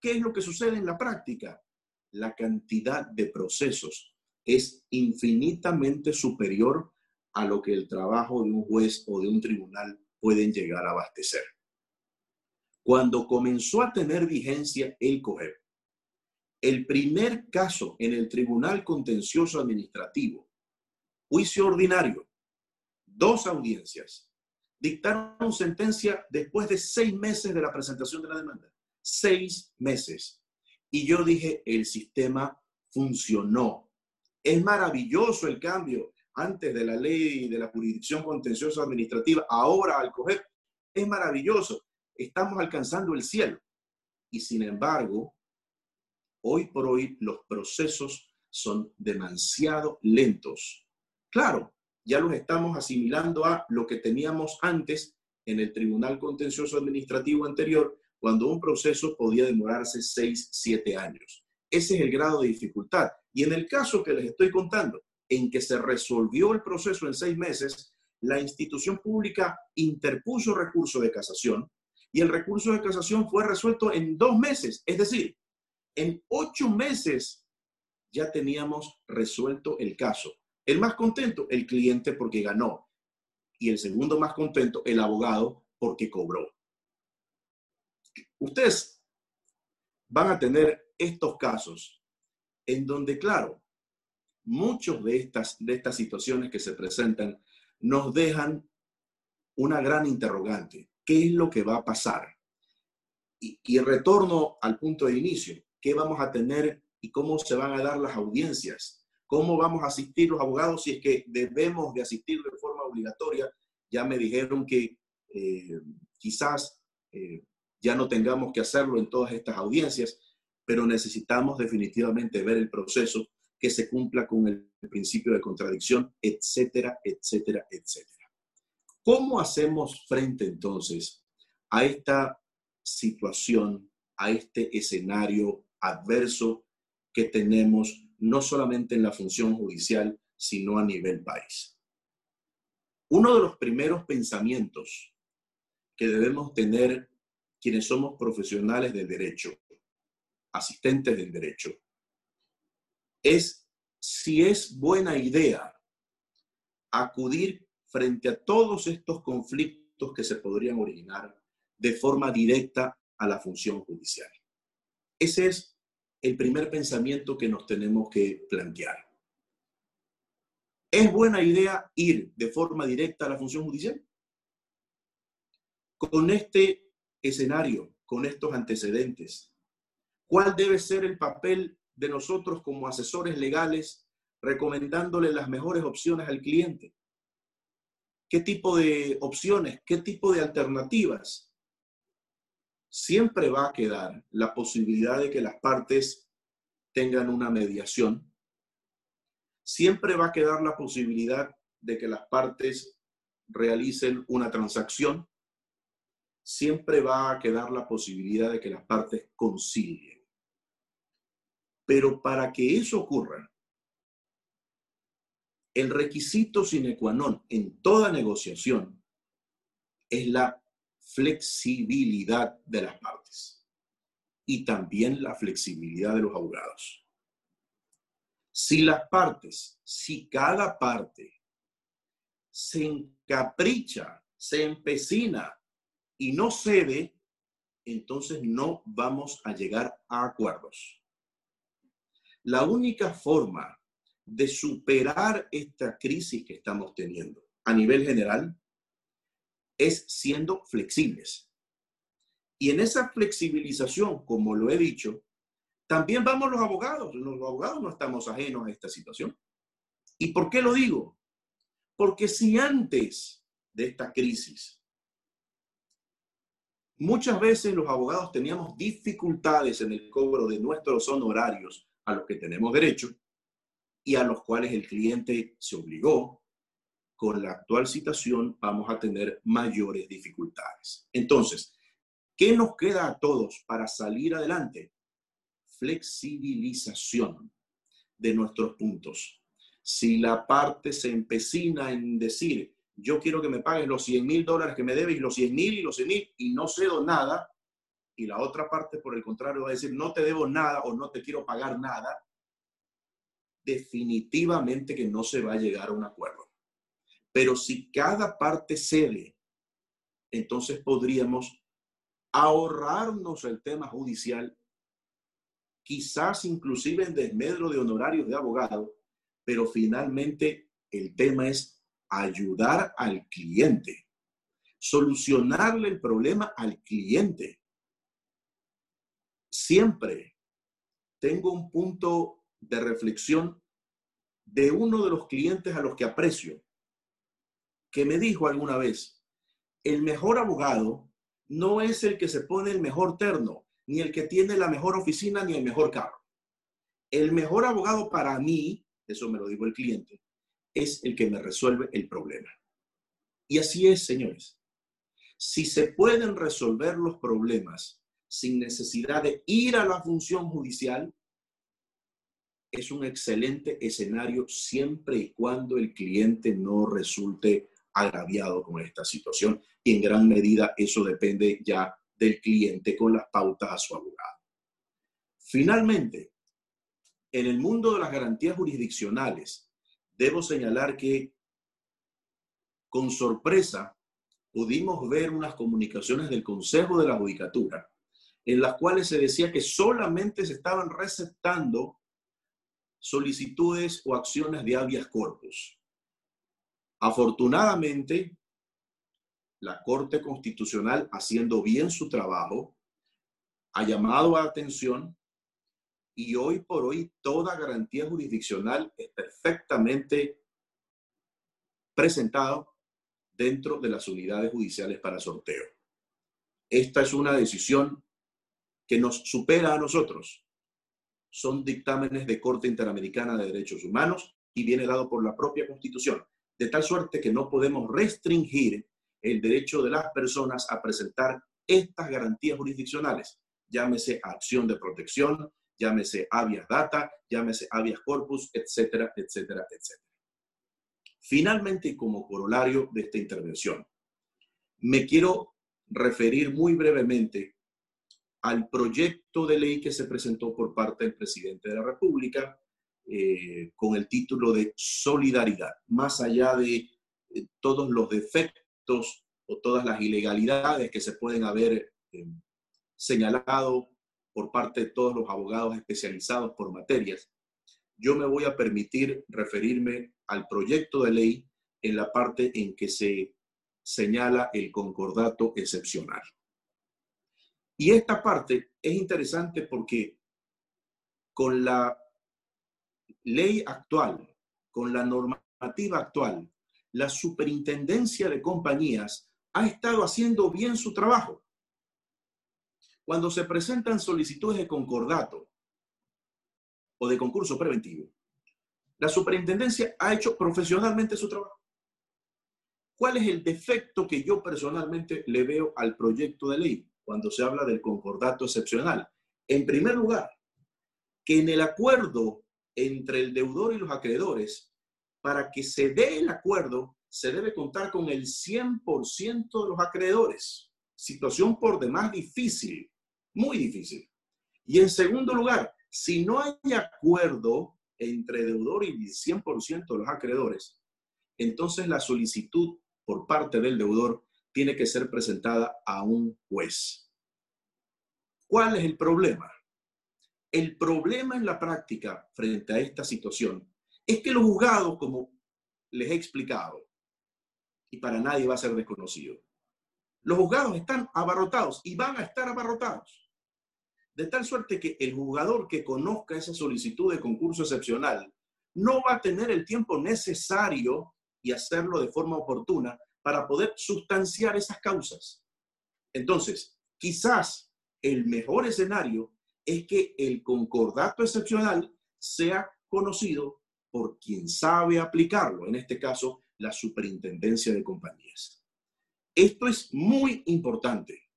¿Qué es lo que sucede en la práctica? La cantidad de procesos es infinitamente superior a lo que el trabajo de un juez o de un tribunal pueden llegar a abastecer. Cuando comenzó a tener vigencia el COGEP, el primer caso en el Tribunal Contencioso Administrativo, juicio ordinario, dos audiencias, dictaron sentencia después de seis meses de la presentación de la demanda. Seis meses. Y yo dije, el sistema funcionó. Es maravilloso el cambio antes de la ley de la jurisdicción contenciosa administrativa, ahora al coger, es maravilloso. Estamos alcanzando el cielo. Y sin embargo, hoy por hoy los procesos son demasiado lentos. Claro, ya los estamos asimilando a lo que teníamos antes en el Tribunal Contencioso Administrativo anterior, cuando un proceso podía demorarse seis, siete años. Ese es el grado de dificultad. Y en el caso que les estoy contando, en que se resolvió el proceso en seis meses, la institución pública interpuso recurso de casación y el recurso de casación fue resuelto en dos meses. Es decir, en ocho meses ya teníamos resuelto el caso. El más contento, el cliente porque ganó. Y el segundo más contento, el abogado porque cobró. Ustedes van a tener estos casos en donde, claro, muchos de estas, de estas situaciones que se presentan nos dejan una gran interrogante. ¿Qué es lo que va a pasar? Y, retorno al punto de inicio. ¿Qué vamos a tener y cómo se van a dar las audiencias? ¿Cómo vamos a asistir los abogados si es que debemos de asistir de forma obligatoria? Ya me dijeron que eh, quizás eh, ya no tengamos que hacerlo en todas estas audiencias, pero necesitamos definitivamente ver el proceso que se cumpla con el principio de contradicción, etcétera, etcétera, etcétera. ¿Cómo hacemos frente entonces a esta situación, a este escenario adverso que tenemos no solamente en la función judicial, sino a nivel país? Uno de los primeros pensamientos que debemos tener quienes somos profesionales del derecho, asistentes del derecho, es si es buena idea acudir frente a todos estos conflictos que se podrían originar de forma directa a la función judicial. Ese es el primer pensamiento que nos tenemos que plantear. ¿Es buena idea ir de forma directa a la función judicial? Con este escenario, con estos antecedentes, ¿cuál debe ser el papel de nosotros como asesores legales recomendándole las mejores opciones al cliente. ¿Qué tipo de opciones? ¿Qué tipo de alternativas? Siempre va a quedar la posibilidad de que las partes tengan una mediación. Siempre va a quedar la posibilidad de que las partes realicen una transacción. Siempre va a quedar la posibilidad de que las partes concilien. Pero para que eso ocurra, el requisito sine qua non en toda negociación es la flexibilidad de las partes y también la flexibilidad de los abogados. Si las partes, si cada parte se encapricha, se empecina y no cede, entonces no vamos a llegar a acuerdos. La única forma de superar esta crisis que estamos teniendo a nivel general es siendo flexibles. Y en esa flexibilización, como lo he dicho, también vamos los abogados. Los abogados no estamos ajenos a esta situación. ¿Y por qué lo digo? Porque si antes de esta crisis muchas veces los abogados teníamos dificultades en el cobro de nuestros honorarios a los que tenemos derecho y a los cuales el cliente se obligó, con la actual situación vamos a tener mayores dificultades. Entonces, ¿qué nos queda a todos para salir adelante? Flexibilización de nuestros puntos. Si la parte se empecina en decir, yo quiero que me pagues los 100 mil dólares que me debes, los 100 mil y los 100 mil, y no cedo nada, y la otra parte, por el contrario, va a decir, no te debo nada o no te quiero pagar nada, definitivamente que no se va a llegar a un acuerdo. Pero si cada parte cede, entonces podríamos ahorrarnos el tema judicial, quizás inclusive en desmedro de honorarios de abogado, pero finalmente el tema es ayudar al cliente, solucionarle el problema al cliente siempre tengo un punto de reflexión de uno de los clientes a los que aprecio, que me dijo alguna vez, el mejor abogado no es el que se pone el mejor terno, ni el que tiene la mejor oficina, ni el mejor carro. El mejor abogado para mí, eso me lo dijo el cliente, es el que me resuelve el problema. Y así es, señores. Si se pueden resolver los problemas sin necesidad de ir a la función judicial, es un excelente escenario siempre y cuando el cliente no resulte agraviado con esta situación. Y en gran medida eso depende ya del cliente con las pautas a su abogado. Finalmente, en el mundo de las garantías jurisdiccionales, debo señalar que con sorpresa pudimos ver unas comunicaciones del Consejo de la Judicatura en las cuales se decía que solamente se estaban receptando solicitudes o acciones de habeas corpus. Afortunadamente, la Corte Constitucional, haciendo bien su trabajo, ha llamado a atención y hoy por hoy toda garantía jurisdiccional es perfectamente presentado dentro de las unidades judiciales para sorteo. Esta es una decisión que nos supera a nosotros. Son dictámenes de Corte Interamericana de Derechos Humanos y viene dado por la propia Constitución, de tal suerte que no podemos restringir el derecho de las personas a presentar estas garantías jurisdiccionales, llámese acción de protección, llámese habeas data, llámese habeas corpus, etcétera, etcétera, etcétera. Finalmente, como corolario de esta intervención, me quiero referir muy brevemente al proyecto de ley que se presentó por parte del presidente de la República eh, con el título de solidaridad, más allá de eh, todos los defectos o todas las ilegalidades que se pueden haber eh, señalado por parte de todos los abogados especializados por materias, yo me voy a permitir referirme al proyecto de ley en la parte en que se señala el concordato excepcional. Y esta parte es interesante porque con la ley actual, con la normativa actual, la superintendencia de compañías ha estado haciendo bien su trabajo. Cuando se presentan solicitudes de concordato o de concurso preventivo, la superintendencia ha hecho profesionalmente su trabajo. ¿Cuál es el defecto que yo personalmente le veo al proyecto de ley cuando se habla del concordato excepcional? En primer lugar, que en el acuerdo entre el deudor y los acreedores, para que se dé el acuerdo, se debe contar con el 100% de los acreedores. Situación por demás difícil, muy difícil. Y en segundo lugar, si no hay acuerdo entre deudor y el 100% de los acreedores, entonces la solicitud por parte del deudor tiene que ser presentada a un juez. ¿Cuál es el problema? El problema en la práctica frente a esta situación es que los juzgados, como les he explicado, y para nadie va a ser desconocido, los juzgados están abarrotados y van a estar abarrotados. De tal suerte que el jugador que conozca esa solicitud de concurso excepcional no va a tener el tiempo necesario y hacerlo de forma oportuna para poder sustanciar esas causas. Entonces, quizás el mejor escenario es que el concordato excepcional sea conocido por quien sabe aplicarlo, en este caso, la superintendencia de compañías. Esto es muy importante,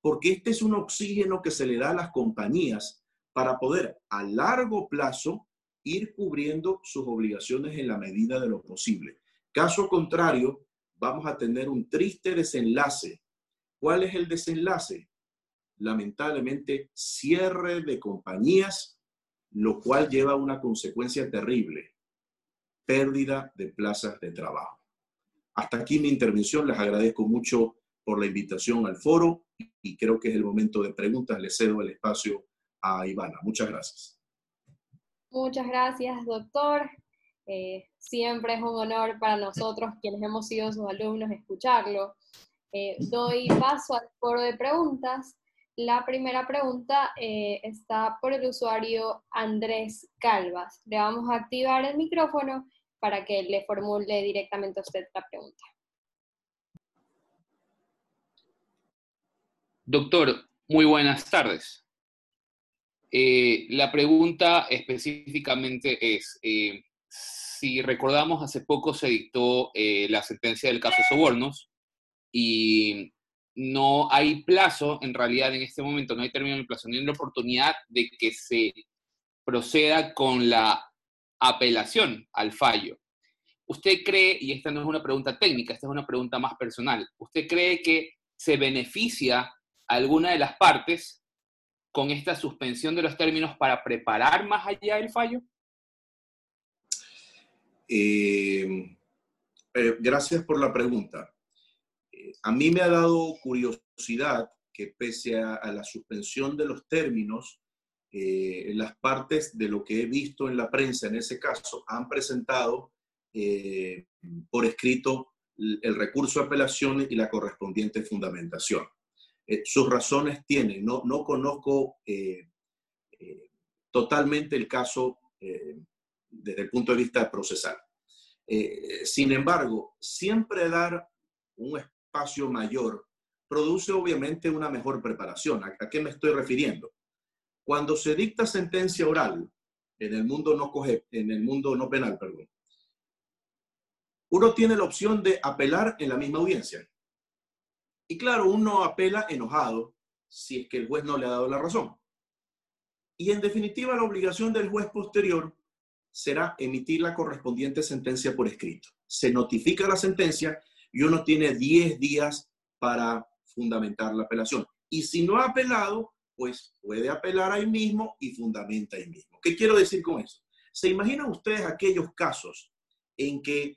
porque este es un oxígeno que se le da a las compañías para poder a largo plazo ir cubriendo sus obligaciones en la medida de lo posible. Caso contrario, vamos a tener un triste desenlace. ¿Cuál es el desenlace? lamentablemente cierre de compañías, lo cual lleva a una consecuencia terrible, pérdida de plazas de trabajo. Hasta aquí mi intervención, les agradezco mucho por la invitación al foro y creo que es el momento de preguntas. Le cedo el espacio a Ivana. Muchas gracias. Muchas gracias, doctor. Eh, siempre es un honor para nosotros, quienes hemos sido sus alumnos, escucharlo. Eh, doy paso al foro de preguntas. La primera pregunta eh, está por el usuario Andrés Calvas. Le vamos a activar el micrófono para que le formule directamente a usted la pregunta. Doctor, muy buenas tardes. La pregunta específicamente es, si recordamos, hace poco se dictó la sentencia del caso Sobornos y no hay plazo, en realidad en este momento no hay término de plazo, ni hay oportunidad de que se proceda con la apelación al fallo. ¿Usted cree, y esta no es una pregunta técnica, esta es una pregunta más personal, ¿usted cree que se beneficia alguna de las partes con esta suspensión de los términos para preparar más allá el fallo? Eh, eh, gracias por la pregunta a mí me ha dado curiosidad que pese a, la suspensión de los términos, eh, las partes de lo que he visto en la prensa en ese caso han presentado eh, por escrito el recurso de apelación y la correspondiente fundamentación. Eh, sus razones tienen, no conozco totalmente el caso desde el punto de vista procesal. sin embargo, siempre dar un espacio mayor, produce obviamente una mejor preparación. ¿A, qué me estoy refiriendo? Cuando se dicta sentencia oral en el mundo no, coge, en el mundo no penal, perdón, uno tiene la opción de apelar en la misma audiencia. Y claro, uno apela enojado si es que el juez no le ha dado la razón. Y en definitiva, la obligación del juez posterior será emitir la correspondiente sentencia por escrito. Se notifica la sentencia y uno tiene 10 días para fundamentar la apelación. Y si no ha apelado, pues puede apelar ahí mismo y fundamenta ahí mismo. ¿Qué quiero decir con eso? ¿Se imaginan ustedes aquellos casos en que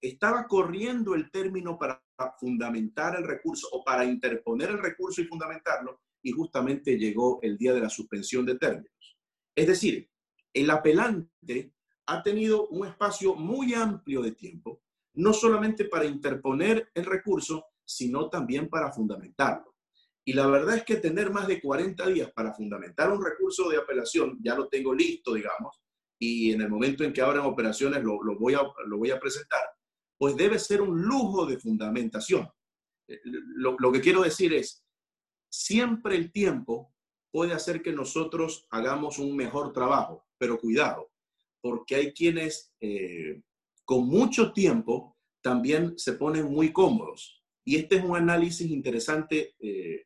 estaba corriendo el término para fundamentar el recurso o para interponer el recurso y fundamentarlo y justamente llegó el día de la suspensión de términos? Es decir, el apelante ha tenido un espacio muy amplio de tiempo no solamente para interponer el recurso, sino también para fundamentarlo. Y la verdad es que tener más de 40 días para fundamentar un recurso de apelación, ya lo tengo listo, digamos, y en el momento en que abran operaciones lo, voy, a, presentar, pues debe ser un lujo de fundamentación. Eh, lo que quiero decir es, siempre el tiempo puede hacer que nosotros hagamos un mejor trabajo, pero cuidado, porque hay quienes eh, con mucho tiempo también se ponen muy cómodos. Y este es un análisis interesante eh,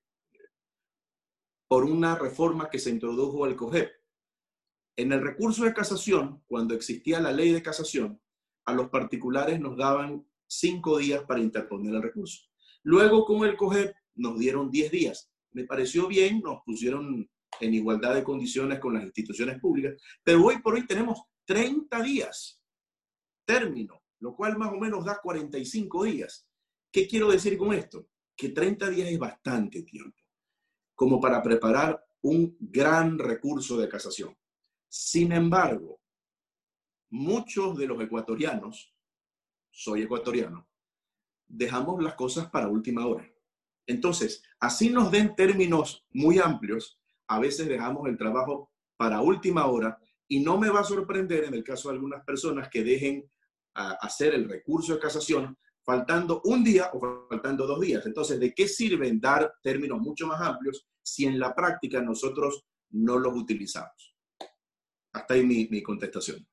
por una reforma que se introdujo al COGEP. En el recurso de casación, cuando existía la ley de casación, a los particulares nos daban cinco días para interponer el recurso. Luego con el COGEP nos dieron diez días. Me pareció bien, nos pusieron en igualdad de condiciones con las instituciones públicas, pero hoy por hoy tenemos 30 días término, lo cual más o menos da 45 días. ¿Qué quiero decir con esto? Que 30 días es bastante tiempo como para preparar un gran recurso de casación. Sin embargo, muchos de los ecuatorianos, soy ecuatoriano, dejamos las cosas para última hora. Entonces, así nos den términos muy amplios, a veces dejamos el trabajo para última hora y no me va a sorprender en el caso de algunas personas que dejen a hacer el recurso de casación faltando un día o faltando dos días. Entonces, ¿de qué sirven dar términos mucho más amplios si en la práctica nosotros no los utilizamos? Hasta ahí mi, mi contestación.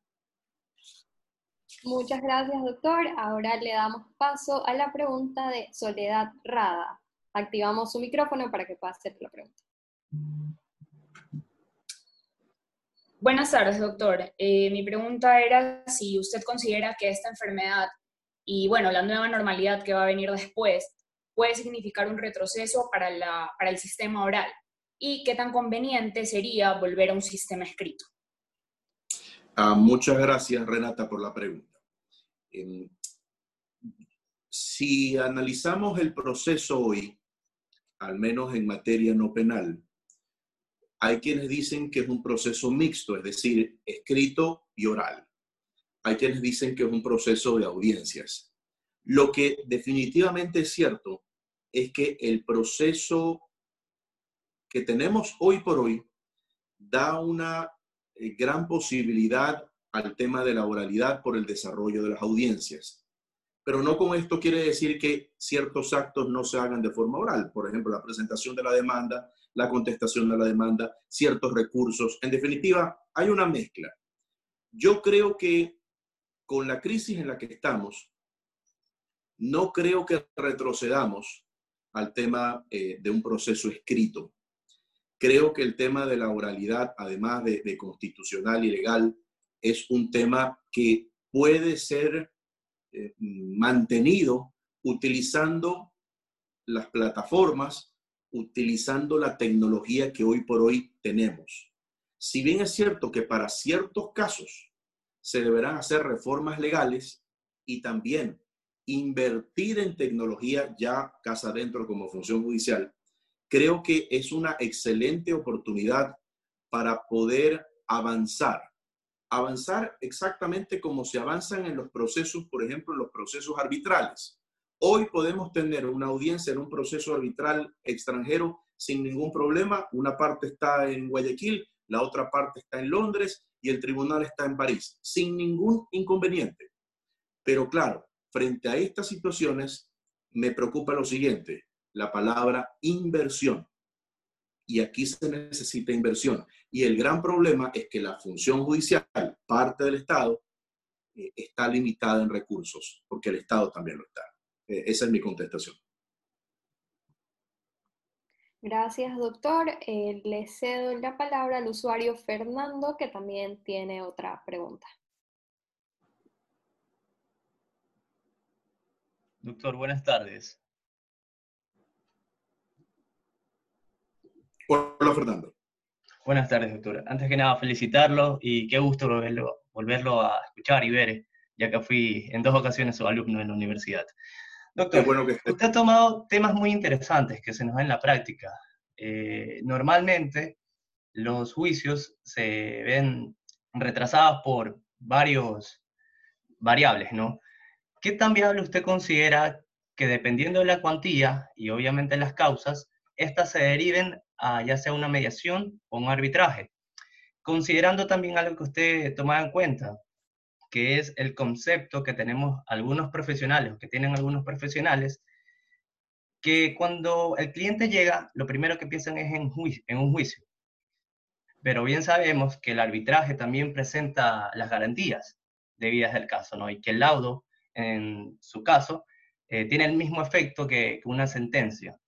Muchas gracias, doctor. Ahora le damos paso a la pregunta de Soledad Rada. Activamos su micrófono para que pueda hacer la pregunta. Buenas tardes, doctor. Eh, mi pregunta era si usted considera que esta enfermedad y, bueno, la nueva normalidad que va a venir después puede significar un retroceso para, la, para el sistema oral y qué tan conveniente sería volver a un sistema escrito. Ah, muchas gracias, Renata, por la pregunta. Em, si analizamos el proceso hoy, al menos en materia no penal, hay quienes dicen que es un proceso mixto, es decir, escrito y oral. Hay quienes dicen que es un proceso de audiencias. Lo que definitivamente es cierto es que el proceso que tenemos hoy por hoy da una eh, gran posibilidad al tema de la oralidad por el desarrollo de las audiencias. Pero no con esto quiere decir que ciertos actos no se hagan de forma oral. Por ejemplo, la presentación de la demanda la contestación a la demanda, ciertos recursos. En definitiva, hay una mezcla. Yo creo que con la crisis en la que estamos, no creo que retrocedamos al tema eh, de un proceso escrito. Creo que el tema de la oralidad, además de, constitucional y legal, es un tema que puede ser eh, mantenido utilizando las plataformas utilizando la tecnología que hoy por hoy tenemos. Si bien es cierto que para ciertos casos se deberán hacer reformas legales y también invertir en tecnología ya casa adentro como función judicial, creo que es una excelente oportunidad para poder avanzar. Avanzar exactamente como se avanzan en los procesos, por ejemplo, en los procesos arbitrales. Hoy podemos tener una audiencia en un proceso arbitral extranjero sin ningún problema. Una parte está en Guayaquil, la otra parte está en Londres y el tribunal está en París, sin ningún inconveniente. Pero claro, frente a estas situaciones, me preocupa lo siguiente, la palabra inversión. Y aquí se necesita inversión. Y el gran problema es que la función judicial, parte del Estado, eh, está limitada en recursos, porque el Estado también lo está. Eh, esa es mi contestación. Gracias, doctor. Eh, le cedo la palabra al usuario Fernando, que también tiene otra pregunta. Doctor, buenas tardes. Hola, Fernando. Buenas tardes, doctor. Antes que nada, felicitarlo y qué gusto volverlo, volverlo a escuchar y ver, ya que fui en dos ocasiones su alumno en la universidad. Doctor, bueno que usted ha tomado temas muy interesantes que se nos ven en la práctica. Eh, normalmente los juicios se ven retrasados por varios variables, ¿no? ¿Qué tan viable usted considera que dependiendo de la cuantía y obviamente las causas, estas se deriven a ya sea una mediación o un arbitraje. Considerando también algo que usted tomaba en cuenta, que es el concepto que tenemos algunos profesionales, que tienen algunos profesionales, que cuando el cliente llega, lo primero que piensan es en, un juicio. Pero bien sabemos que el arbitraje también presenta las garantías debidas del caso, ¿no? Y que el laudo, en su caso, eh, tiene el mismo efecto que, una sentencia.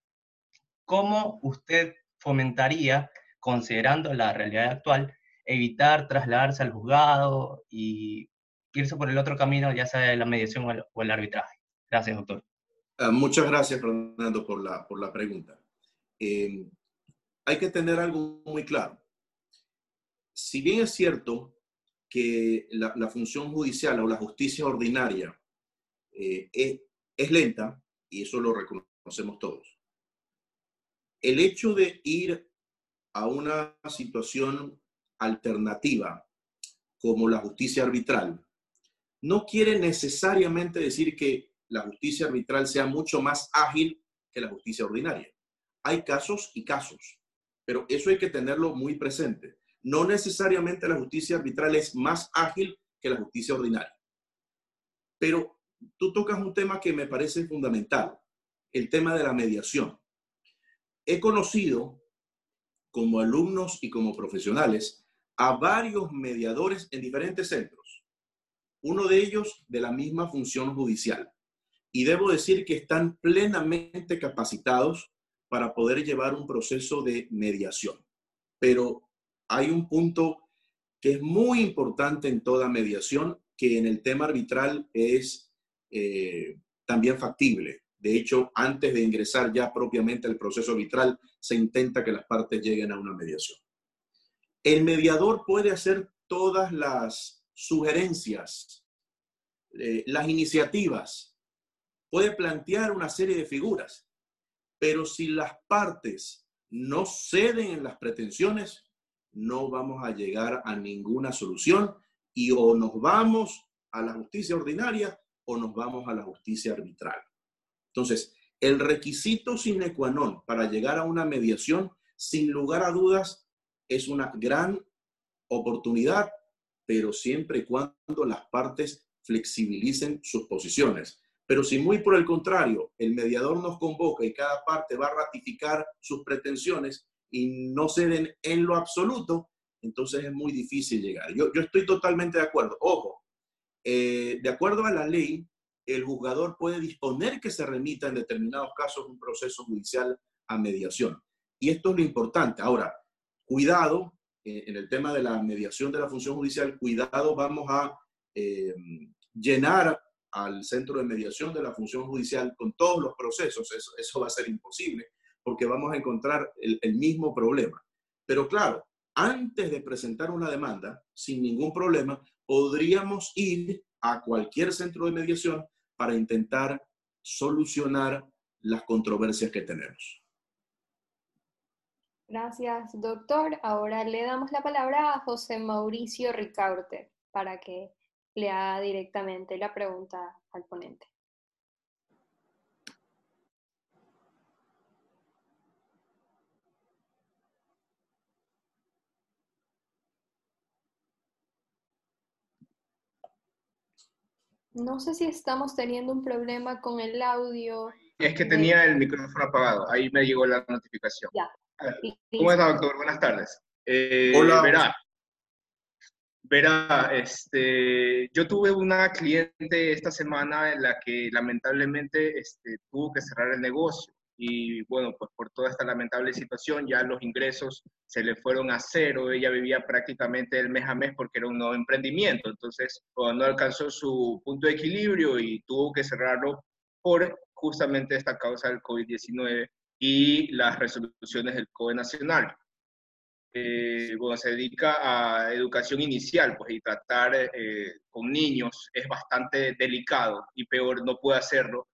¿Cómo usted fomentaría, considerando la realidad actual, evitar trasladarse al juzgado y irse por el otro camino, ya sea la mediación o el, arbitraje? Gracias, doctor. Ah, muchas gracias, Fernando, por la, por la pregunta. Eh, hay que tener algo muy claro. Si bien es cierto que la, función judicial o la justicia ordinaria eh, es, es lenta, y eso lo reconocemos todos. El hecho de ir a una situación alternativa como la justicia arbitral no quiere necesariamente decir que la justicia arbitral sea mucho más ágil que la justicia ordinaria. Hay casos y casos, pero eso hay que tenerlo muy presente. No necesariamente la justicia arbitral es más ágil que la justicia ordinaria. Pero tú tocas un tema que me parece fundamental, el tema de la mediación. He conocido como alumnos y como profesionales a varios mediadores en diferentes centros, uno de ellos de la misma función judicial. Y debo decir que están plenamente capacitados para poder llevar un proceso de mediación. Pero hay un punto que es muy importante en toda mediación, que en el tema arbitral es eh, también factible. De hecho, antes de ingresar ya propiamente al proceso arbitral, se intenta que las partes lleguen a una mediación. El mediador puede hacer todas las sugerencias, eh, las iniciativas, puede plantear una serie de figuras, pero si las partes no ceden en las pretensiones, no vamos a llegar a ninguna solución y o nos vamos a la justicia ordinaria o nos vamos a la justicia arbitral. Entonces, el requisito sine qua non para llegar a una mediación, sin lugar a dudas, es una gran oportunidad, pero siempre y cuando las partes flexibilicen sus posiciones. Pero si muy por el contrario, el mediador nos convoca y cada parte va a ratificar sus pretensiones y no ceden en lo absoluto, entonces es muy difícil llegar. Yo, yo estoy totalmente de acuerdo. Ojo, eh, de acuerdo a la ley, el juzgador puede disponer que se remita en determinados casos un proceso judicial a mediación. Y esto es lo importante. Ahora, cuidado en el tema de la mediación de la función judicial, cuidado, vamos a eh, llenar al centro de mediación de la función judicial con todos los procesos. Eso, va a ser imposible porque vamos a encontrar el mismo problema. Pero claro, antes de presentar una demanda, sin ningún problema, podríamos ir a cualquier centro de mediación para intentar solucionar las controversias que tenemos. Gracias, doctor. Ahora le damos la palabra a José Mauricio Ricaurte para que le haga directamente la pregunta al ponente. No sé si estamos teniendo un problema con el audio. Es que tenía el micrófono apagado, ahí me llegó la notificación. Ya. ¿Cómo está, doctor? Buenas tardes. Eh, Hola. Verá, verá, este, yo tuve una cliente esta semana en la que lamentablemente este, tuvo que cerrar el negocio y bueno, pues por toda esta lamentable situación ya los ingresos se le fueron a cero, ella vivía prácticamente el mes a mes porque era un nuevo emprendimiento, entonces no alcanzó su punto de equilibrio y tuvo que cerrarlo por justamente esta causa del COVID-19 y las resoluciones del COE nacional. Eh, bueno, se dedica a educación inicial, pues y tratar eh, con niños es bastante delicado y peor no puede hacerlo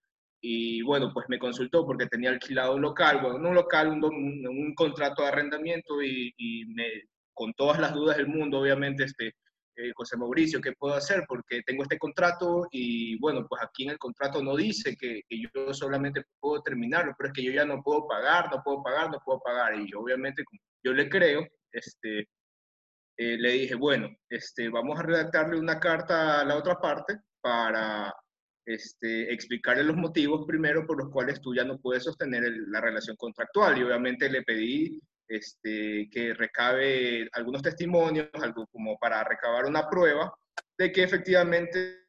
y bueno, pues me consultó porque tenía alquilado un local, bueno, no un local, un, un, contrato de arrendamiento y, y, me, con todas las dudas del mundo, obviamente, este, eh, José Mauricio, ¿qué puedo hacer? Porque tengo este contrato y bueno, pues aquí en el contrato no dice que, que, yo solamente puedo terminarlo, pero es que yo ya no puedo pagar, no puedo pagar, no puedo pagar. Y yo obviamente, yo le creo, este, eh, le dije, bueno, este, vamos a redactarle una carta a la otra parte para este, explicarle los motivos primero por los cuales tú ya no puedes sostener la relación contractual. Y obviamente le pedí este, que recabe algunos testimonios, algo como para recabar una prueba de que efectivamente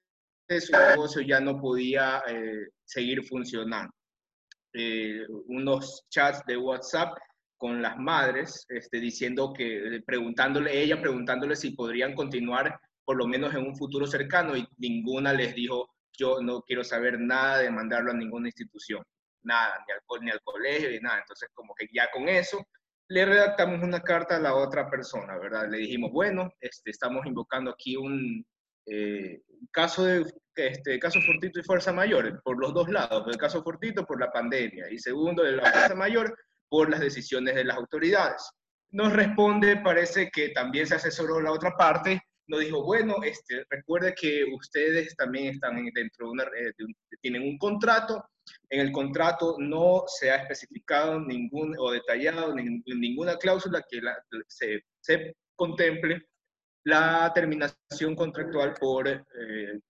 su negocio ya no podía eh, seguir funcionando. Eh, unos chats de WhatsApp con las madres, este, diciendo que, preguntándole, ella preguntándole si podrían continuar por lo menos en un futuro cercano y ninguna les dijo, yo no quiero saber nada de mandarlo a ninguna institución, nada, ni al, ni al colegio, ni nada. Entonces, como que ya con eso, le redactamos una carta a la otra persona, ¿verdad? Le dijimos, bueno, este, estamos invocando aquí un eh, caso de este, caso Fortito y Fuerza Mayor, por los dos lados, el caso Fortito por la pandemia y segundo de la Fuerza Mayor por las decisiones de las autoridades. Nos responde, parece que también se asesoró la otra parte, nos dijo, bueno, este, recuerde que ustedes también están dentro de una, eh, tienen un contrato, en el contrato no se ha especificado ningún o detallado ninguna cláusula que se, se, contemple la terminación contractual por eh,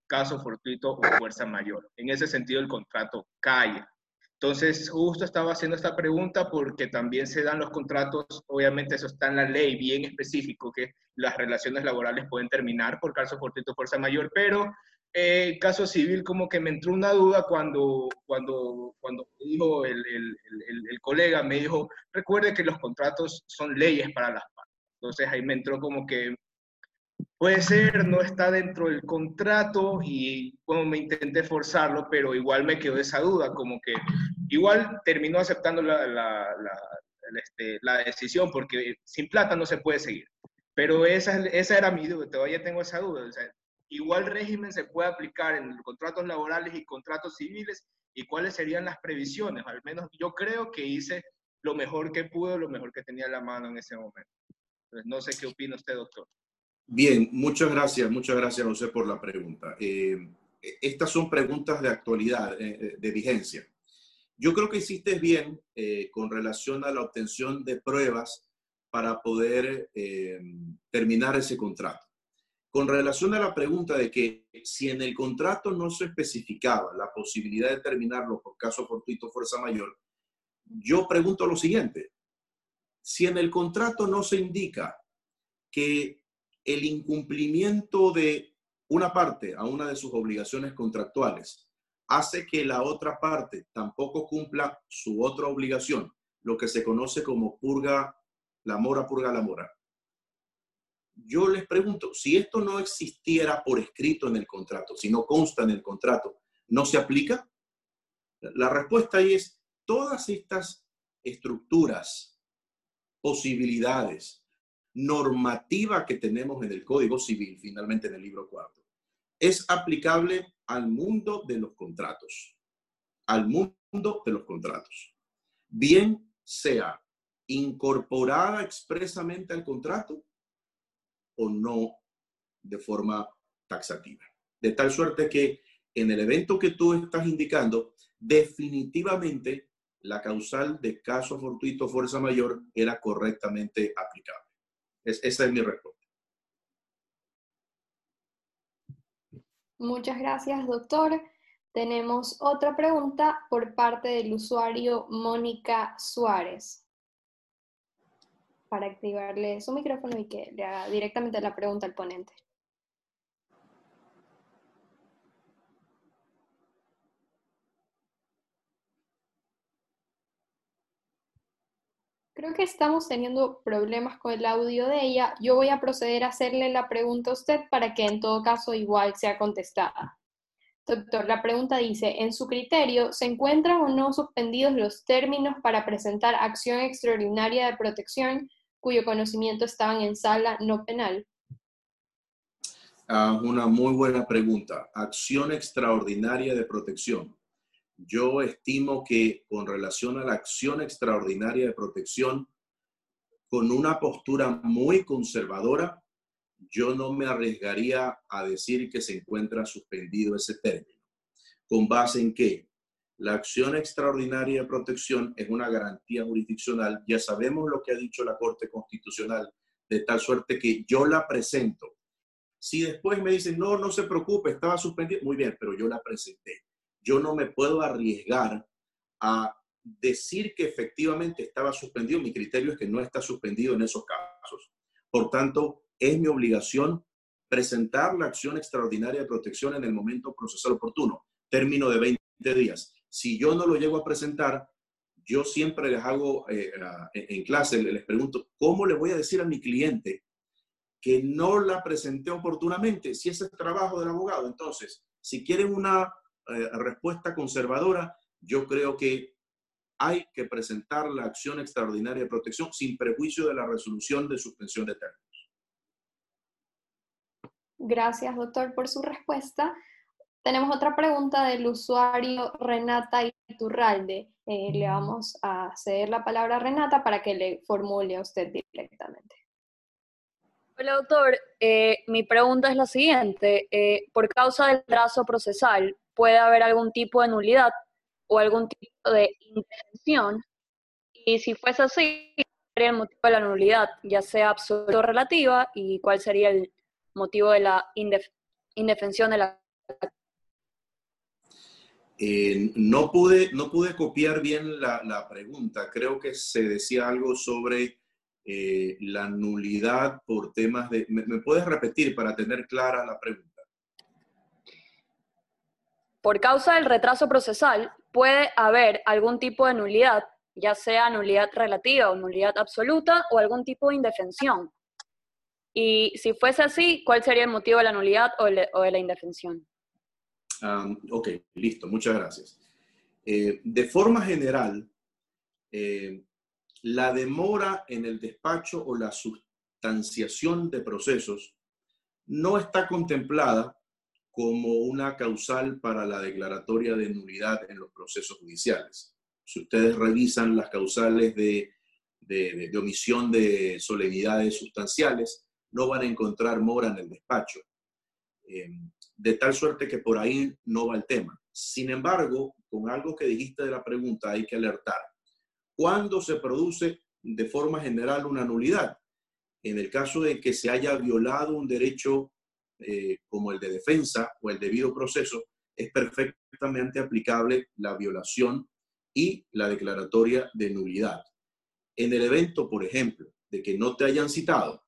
caso fortuito o fuerza mayor. En ese sentido, el contrato cae. Entonces, justo estaba haciendo esta pregunta porque también se dan los contratos, obviamente eso está en la ley bien específico, que las relaciones laborales pueden terminar por caso fortuito fuerza mayor, pero eh, caso civil como que me entró una duda cuando, cuando, cuando dijo el, el, colega, me dijo, recuerde que los contratos son leyes para las partes. Entonces ahí me entró como que Puede ser, no está dentro del contrato y bueno, me intenté forzarlo, pero igual me quedó esa duda, como que igual terminó aceptando la, la, la, este, decisión porque sin plata no se puede seguir. Pero esa, esa era mi duda, todavía tengo esa duda. Igual régimen se puede aplicar en contratos laborales y contratos civiles y cuáles serían las previsiones. Al menos yo creo que hice lo mejor que pude, lo mejor que tenía en la mano en ese momento. Entonces, no sé qué opina usted, doctor. Bien, muchas gracias, muchas gracias José por la pregunta. Eh, estas son preguntas de actualidad, eh, eh, de vigencia. Yo creo que hiciste bien con relación a la obtención de pruebas para poder terminar ese contrato. Con relación a la pregunta de que si en el contrato no se especificaba la posibilidad de terminarlo por caso fortuito fuerza mayor, yo pregunto lo siguiente. Si en el contrato no se indica que el incumplimiento de una parte a una de sus obligaciones contractuales hace que la otra parte tampoco cumpla su otra obligación, lo que se conoce como purga la mora, purga la mora. Yo les pregunto, si esto no existiera por escrito en el contrato, si no consta en el contrato, ¿no se aplica? La respuesta ahí es, todas estas estructuras, posibilidades, normativa que tenemos en el Código Civil, finalmente en el libro cuarto, es aplicable al mundo de los contratos, al mundo de los contratos. Bien sea incorporada expresamente al contrato o no de forma taxativa. De tal suerte que en el evento que tú estás indicando, definitivamente la causal de caso fortuito fuerza mayor era correctamente aplicable esa es mi respuesta. Muchas gracias, doctor. Tenemos otra pregunta por parte del usuario Mónica Suárez. Para activarle su micrófono y que le haga directamente la pregunta al ponente. Creo que estamos teniendo problemas con el audio de ella. Yo voy a proceder a hacerle la pregunta a usted para que en todo caso igual sea contestada. Doctor, la pregunta dice, en su criterio, ¿se encuentran o no suspendidos los términos para presentar acción extraordinaria de protección cuyo conocimiento estaban en sala no penal? Ah, una muy buena pregunta. Acción extraordinaria de protección yo estimo que con relación a la acción extraordinaria de protección, con una postura muy conservadora, yo no me arriesgaría a decir que se encuentra suspendido ese término. ¿Con base en qué? La acción extraordinaria de protección es una garantía jurisdiccional. Ya sabemos lo que ha dicho la Corte Constitucional, de tal suerte que yo la presento. Si después me dicen, no, no se preocupe, estaba suspendido, muy bien, pero yo la presenté. Yo no me puedo arriesgar a decir que efectivamente estaba suspendido. Mi criterio es que no está suspendido en esos casos. Por tanto, es mi obligación presentar la acción extraordinaria de protección en el momento procesal oportuno, término de 20 días. Si yo no lo llego a presentar, yo siempre les hago eh, en clase, les pregunto, ¿cómo le voy a decir a mi cliente que no la presenté oportunamente? Si ese es el trabajo del abogado. Entonces, si quieren una eh, respuesta conservadora, yo creo que hay que presentar la acción extraordinaria de protección sin prejuicio de la resolución de suspensión de términos. Gracias, doctor, por su respuesta. Tenemos otra pregunta del usuario Renata Iturralde. Eh, le vamos a ceder la palabra a Renata para que le formule a usted directamente. Hola, doctor. Eh, mi pregunta es la siguiente. Eh, por causa del trazo procesal, ¿puede haber algún tipo de nulidad o algún tipo de indefensión? Y si fuese así, ¿cuál sería el motivo de la nulidad, ya sea absoluta o relativa? ¿Y cuál sería el motivo de la indefensión de la... Eh, no, pude, no pude copiar bien la, pregunta. Creo que se decía algo sobre eh, la nulidad por temas de... ¿Me, puedes repetir para tener clara la pregunta? Por causa del retraso procesal, puede haber algún tipo de nulidad, ya sea nulidad relativa o nulidad absoluta o algún tipo de indefensión. Y si fuese así, ¿cuál sería el motivo de la nulidad o, de la indefensión? Ok, listo, muchas gracias. Eh, de forma general, eh, la demora en el despacho o la sustanciación de procesos no está contemplada como una causal para la declaratoria de nulidad en los procesos judiciales. Si ustedes revisan las causales de, omisión de solemnidades sustanciales, no van a encontrar mora en el despacho. Eh, de tal suerte que por ahí no va el tema. Sin embargo, con algo que dijiste de la pregunta hay que alertar. ¿Cuándo se produce de forma general una nulidad? En el caso de que se haya violado un derecho eh, como el de defensa o el debido proceso, es perfectamente aplicable la violación y la declaratoria de nulidad. En el evento, por ejemplo, de que no te hayan citado,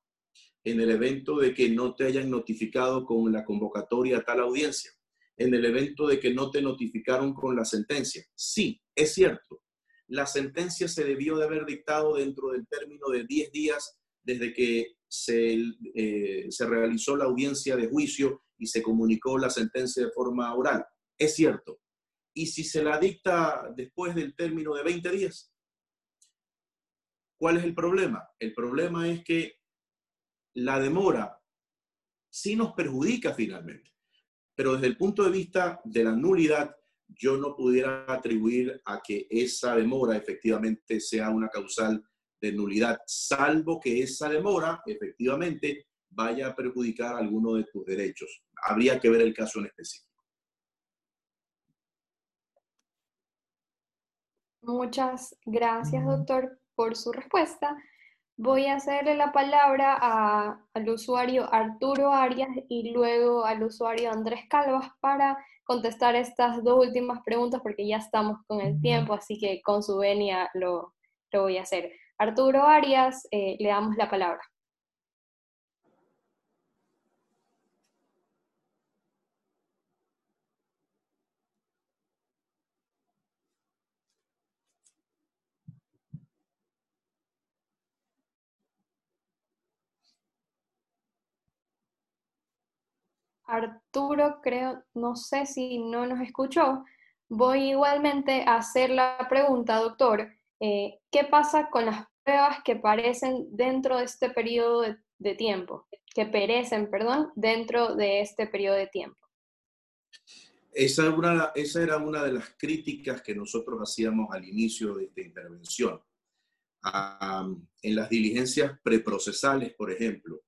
en el evento de que no te hayan notificado con la convocatoria a tal audiencia, en el evento de que no te notificaron con la sentencia. Sí, es cierto. La sentencia se debió de haber dictado dentro del término de 10 días desde que se, eh, se realizó la audiencia de juicio y se comunicó la sentencia de forma oral. Es cierto. ¿Y si se la dicta después del término de 20 días? ¿Cuál es el problema? El problema es que la demora sí nos perjudica finalmente, pero desde el punto de vista de la nulidad, yo no pudiera atribuir a que esa demora efectivamente sea una causal de nulidad, salvo que esa demora efectivamente vaya a perjudicar alguno de tus derechos. Habría que ver el caso en específico. Muchas gracias, doctor, por su respuesta. Voy a hacerle la palabra al usuario Arturo Arias y luego al usuario Andrés Calvas para contestar estas dos últimas preguntas porque ya estamos con el tiempo, así que con su venia lo, voy a hacer. Arturo Arias, eh, le damos la palabra. Arturo, creo, no sé si no nos escuchó. Voy igualmente a hacer la pregunta, doctor. Eh, ¿Qué pasa con las pruebas que parecen dentro de este periodo de, tiempo? Que perecen, perdón, dentro de este periodo de tiempo. Esa, esa era una de las críticas que nosotros hacíamos al inicio de esta intervención. en las diligencias preprocesales, por ejemplo,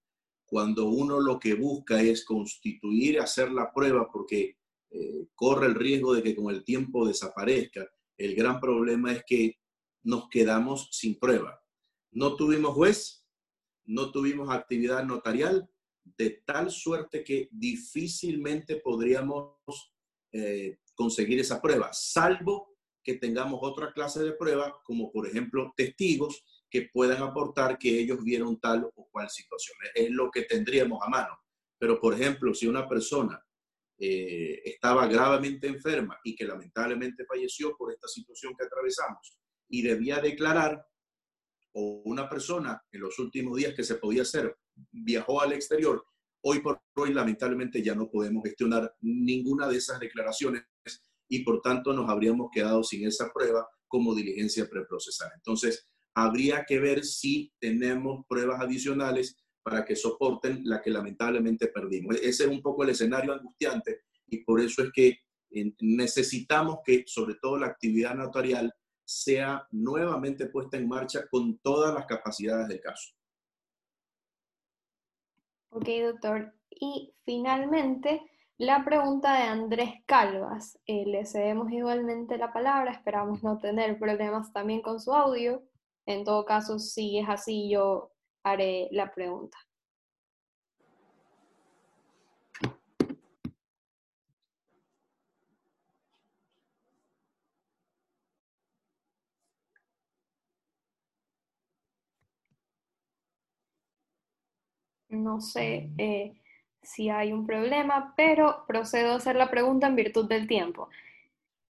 cuando uno lo que busca es constituir, hacer la prueba porque eh, corre el riesgo de que con el tiempo desaparezca. El gran problema es que nos quedamos sin prueba. No tuvimos juez, no tuvimos actividad notarial, de tal suerte que difícilmente podríamos eh, conseguir esa prueba, salvo que tengamos otra clase de prueba, como por ejemplo testigos que puedan aportar que ellos vieron tal o cual situación. Es lo que tendríamos a mano. Pero por ejemplo, si una persona eh, estaba gravemente enferma y que lamentablemente falleció por esta situación que atravesamos y debía declarar, o una persona en los últimos días que se podía hacer viajó al exterior, hoy por hoy lamentablemente ya no podemos gestionar ninguna de esas declaraciones y por tanto nos habríamos quedado sin esa prueba como diligencia preprocesal. Entonces, habría que ver si tenemos pruebas adicionales para que soporten la que lamentablemente perdimos. Ese es un poco el escenario angustiante y por eso es que necesitamos que sobre todo la actividad notarial sea nuevamente puesta en marcha con todas las capacidades del caso. Ok, doctor. Y finalmente, la pregunta de Andrés Calvas. Eh, le cedemos igualmente la palabra, esperamos no tener problemas también con su audio. En todo caso, si es así, yo haré la pregunta. No sé eh, si hay un problema, pero procedo a hacer la pregunta en virtud del tiempo.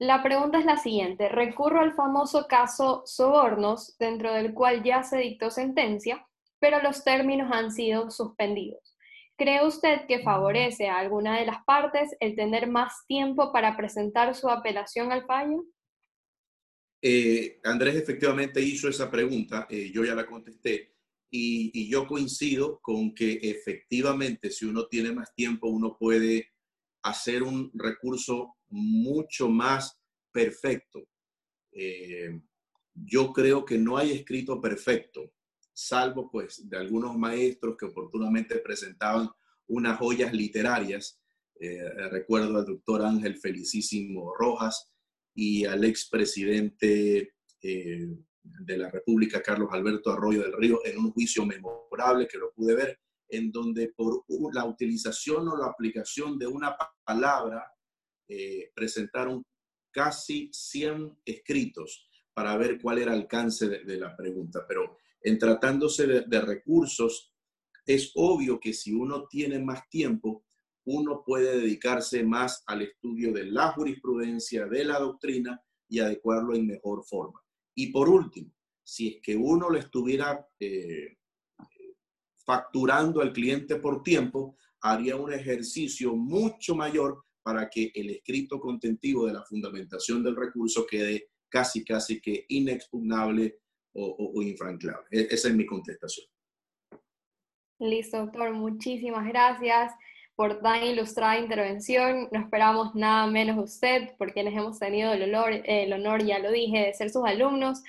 La pregunta es la siguiente. Recurro al famoso caso Sobornos, dentro del cual ya se dictó sentencia, pero los términos han sido suspendidos. ¿Cree usted que favorece a alguna de las partes el tener más tiempo para presentar su apelación al fallo? Eh, Andrés efectivamente hizo esa pregunta, eh, yo ya la contesté. Y, yo coincido con que efectivamente si uno tiene más tiempo, uno puede hacer un recurso mucho más perfecto. Eh, yo creo que no hay escrito perfecto, salvo pues de algunos maestros que oportunamente presentaban unas joyas literarias. Eh, recuerdo al doctor Ángel Felicísimo Rojas y al expresidente eh, de la República, Carlos Alberto Arroyo del Río, en un juicio memorable que lo pude ver, en donde por la utilización o la aplicación de una palabra eh, presentaron casi 100 escritos para ver cuál era el alcance de, la pregunta. Pero en tratándose de, recursos, es obvio que si uno tiene más tiempo, uno puede dedicarse más al estudio de la jurisprudencia, de la doctrina y adecuarlo en mejor forma. Y por último, si es que uno le estuviera eh, facturando al cliente por tiempo, haría un ejercicio mucho mayor para que el escrito contentivo de la fundamentación del recurso quede casi, casi que inexpugnable o, o, infranqueable. E, esa es mi contestación. Listo, doctor. Muchísimas gracias por tan ilustrada intervención. No esperamos nada menos de usted, por quienes hemos tenido el honor, el honor, ya lo dije, de ser sus alumnos.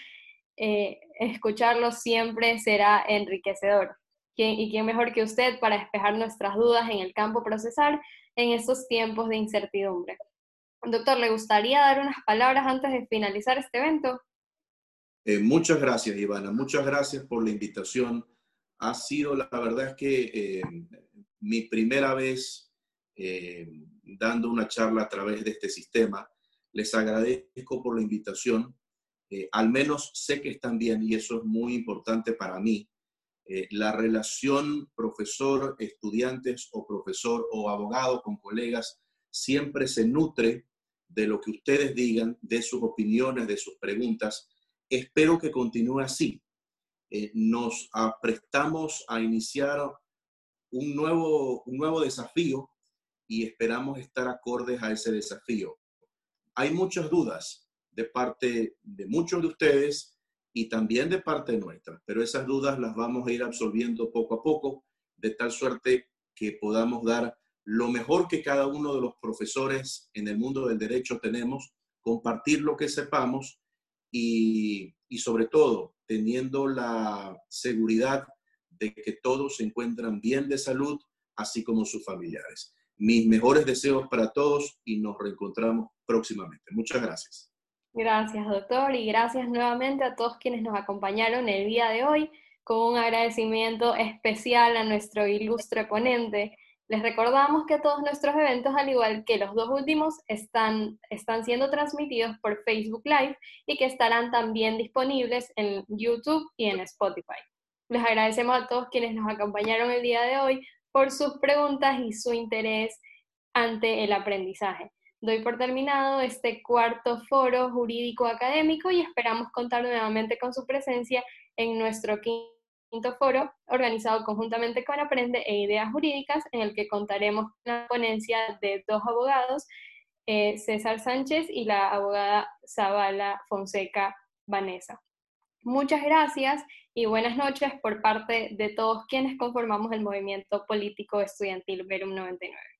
Eh, escucharlo siempre será enriquecedor. ¿Y quién mejor que usted para despejar nuestras dudas en el campo procesal en estos tiempos de incertidumbre? Doctor, ¿le gustaría dar unas palabras antes de finalizar este evento? Eh, muchas gracias, Ivana. Muchas gracias por la invitación. Ha sido, la verdad es que eh, mi primera vez eh, dando una charla a través de este sistema. Les agradezco por la invitación. al menos sé que están bien y eso es muy importante para mí. Eh, la relación profesor-estudiantes o profesor o abogado con colegas siempre se nutre de lo que ustedes digan, de sus opiniones, de sus preguntas. Espero que continúe así. Eh, nos aprestamos a iniciar un nuevo, un nuevo desafío y esperamos estar acordes a ese desafío. Hay muchas dudas de parte de muchos de ustedes y también de parte nuestra, pero esas dudas las vamos a ir absolviendo poco a poco, de tal suerte que podamos dar lo mejor que cada uno de los profesores en el mundo del derecho tenemos, compartir lo que sepamos y, y sobre todo teniendo la seguridad de que todos se encuentran bien de salud, así como sus familiares. Mis mejores deseos para todos y nos reencontramos próximamente. Muchas gracias. Gracias, doctor, y gracias nuevamente a todos quienes nos acompañaron el día de hoy, con un agradecimiento especial a nuestro ilustre ponente. Les recordamos que todos nuestros eventos, al igual que los dos últimos, están, están siendo transmitidos por Facebook Live y que estarán también disponibles en YouTube y en Spotify. Les agradecemos a todos quienes nos acompañaron el día de hoy por sus preguntas y su interés ante el aprendizaje. Doy por terminado este cuarto foro jurídico académico y esperamos contar nuevamente con su presencia en nuestro quinto foro organizado conjuntamente con Aprende e Ideas Jurídicas, en el que contaremos con la ponencia de dos abogados, eh, César Sánchez y la abogada Zavala Fonseca Vanessa. Muchas gracias y buenas noches por parte de todos quienes conformamos el movimiento político estudiantil Verum 99.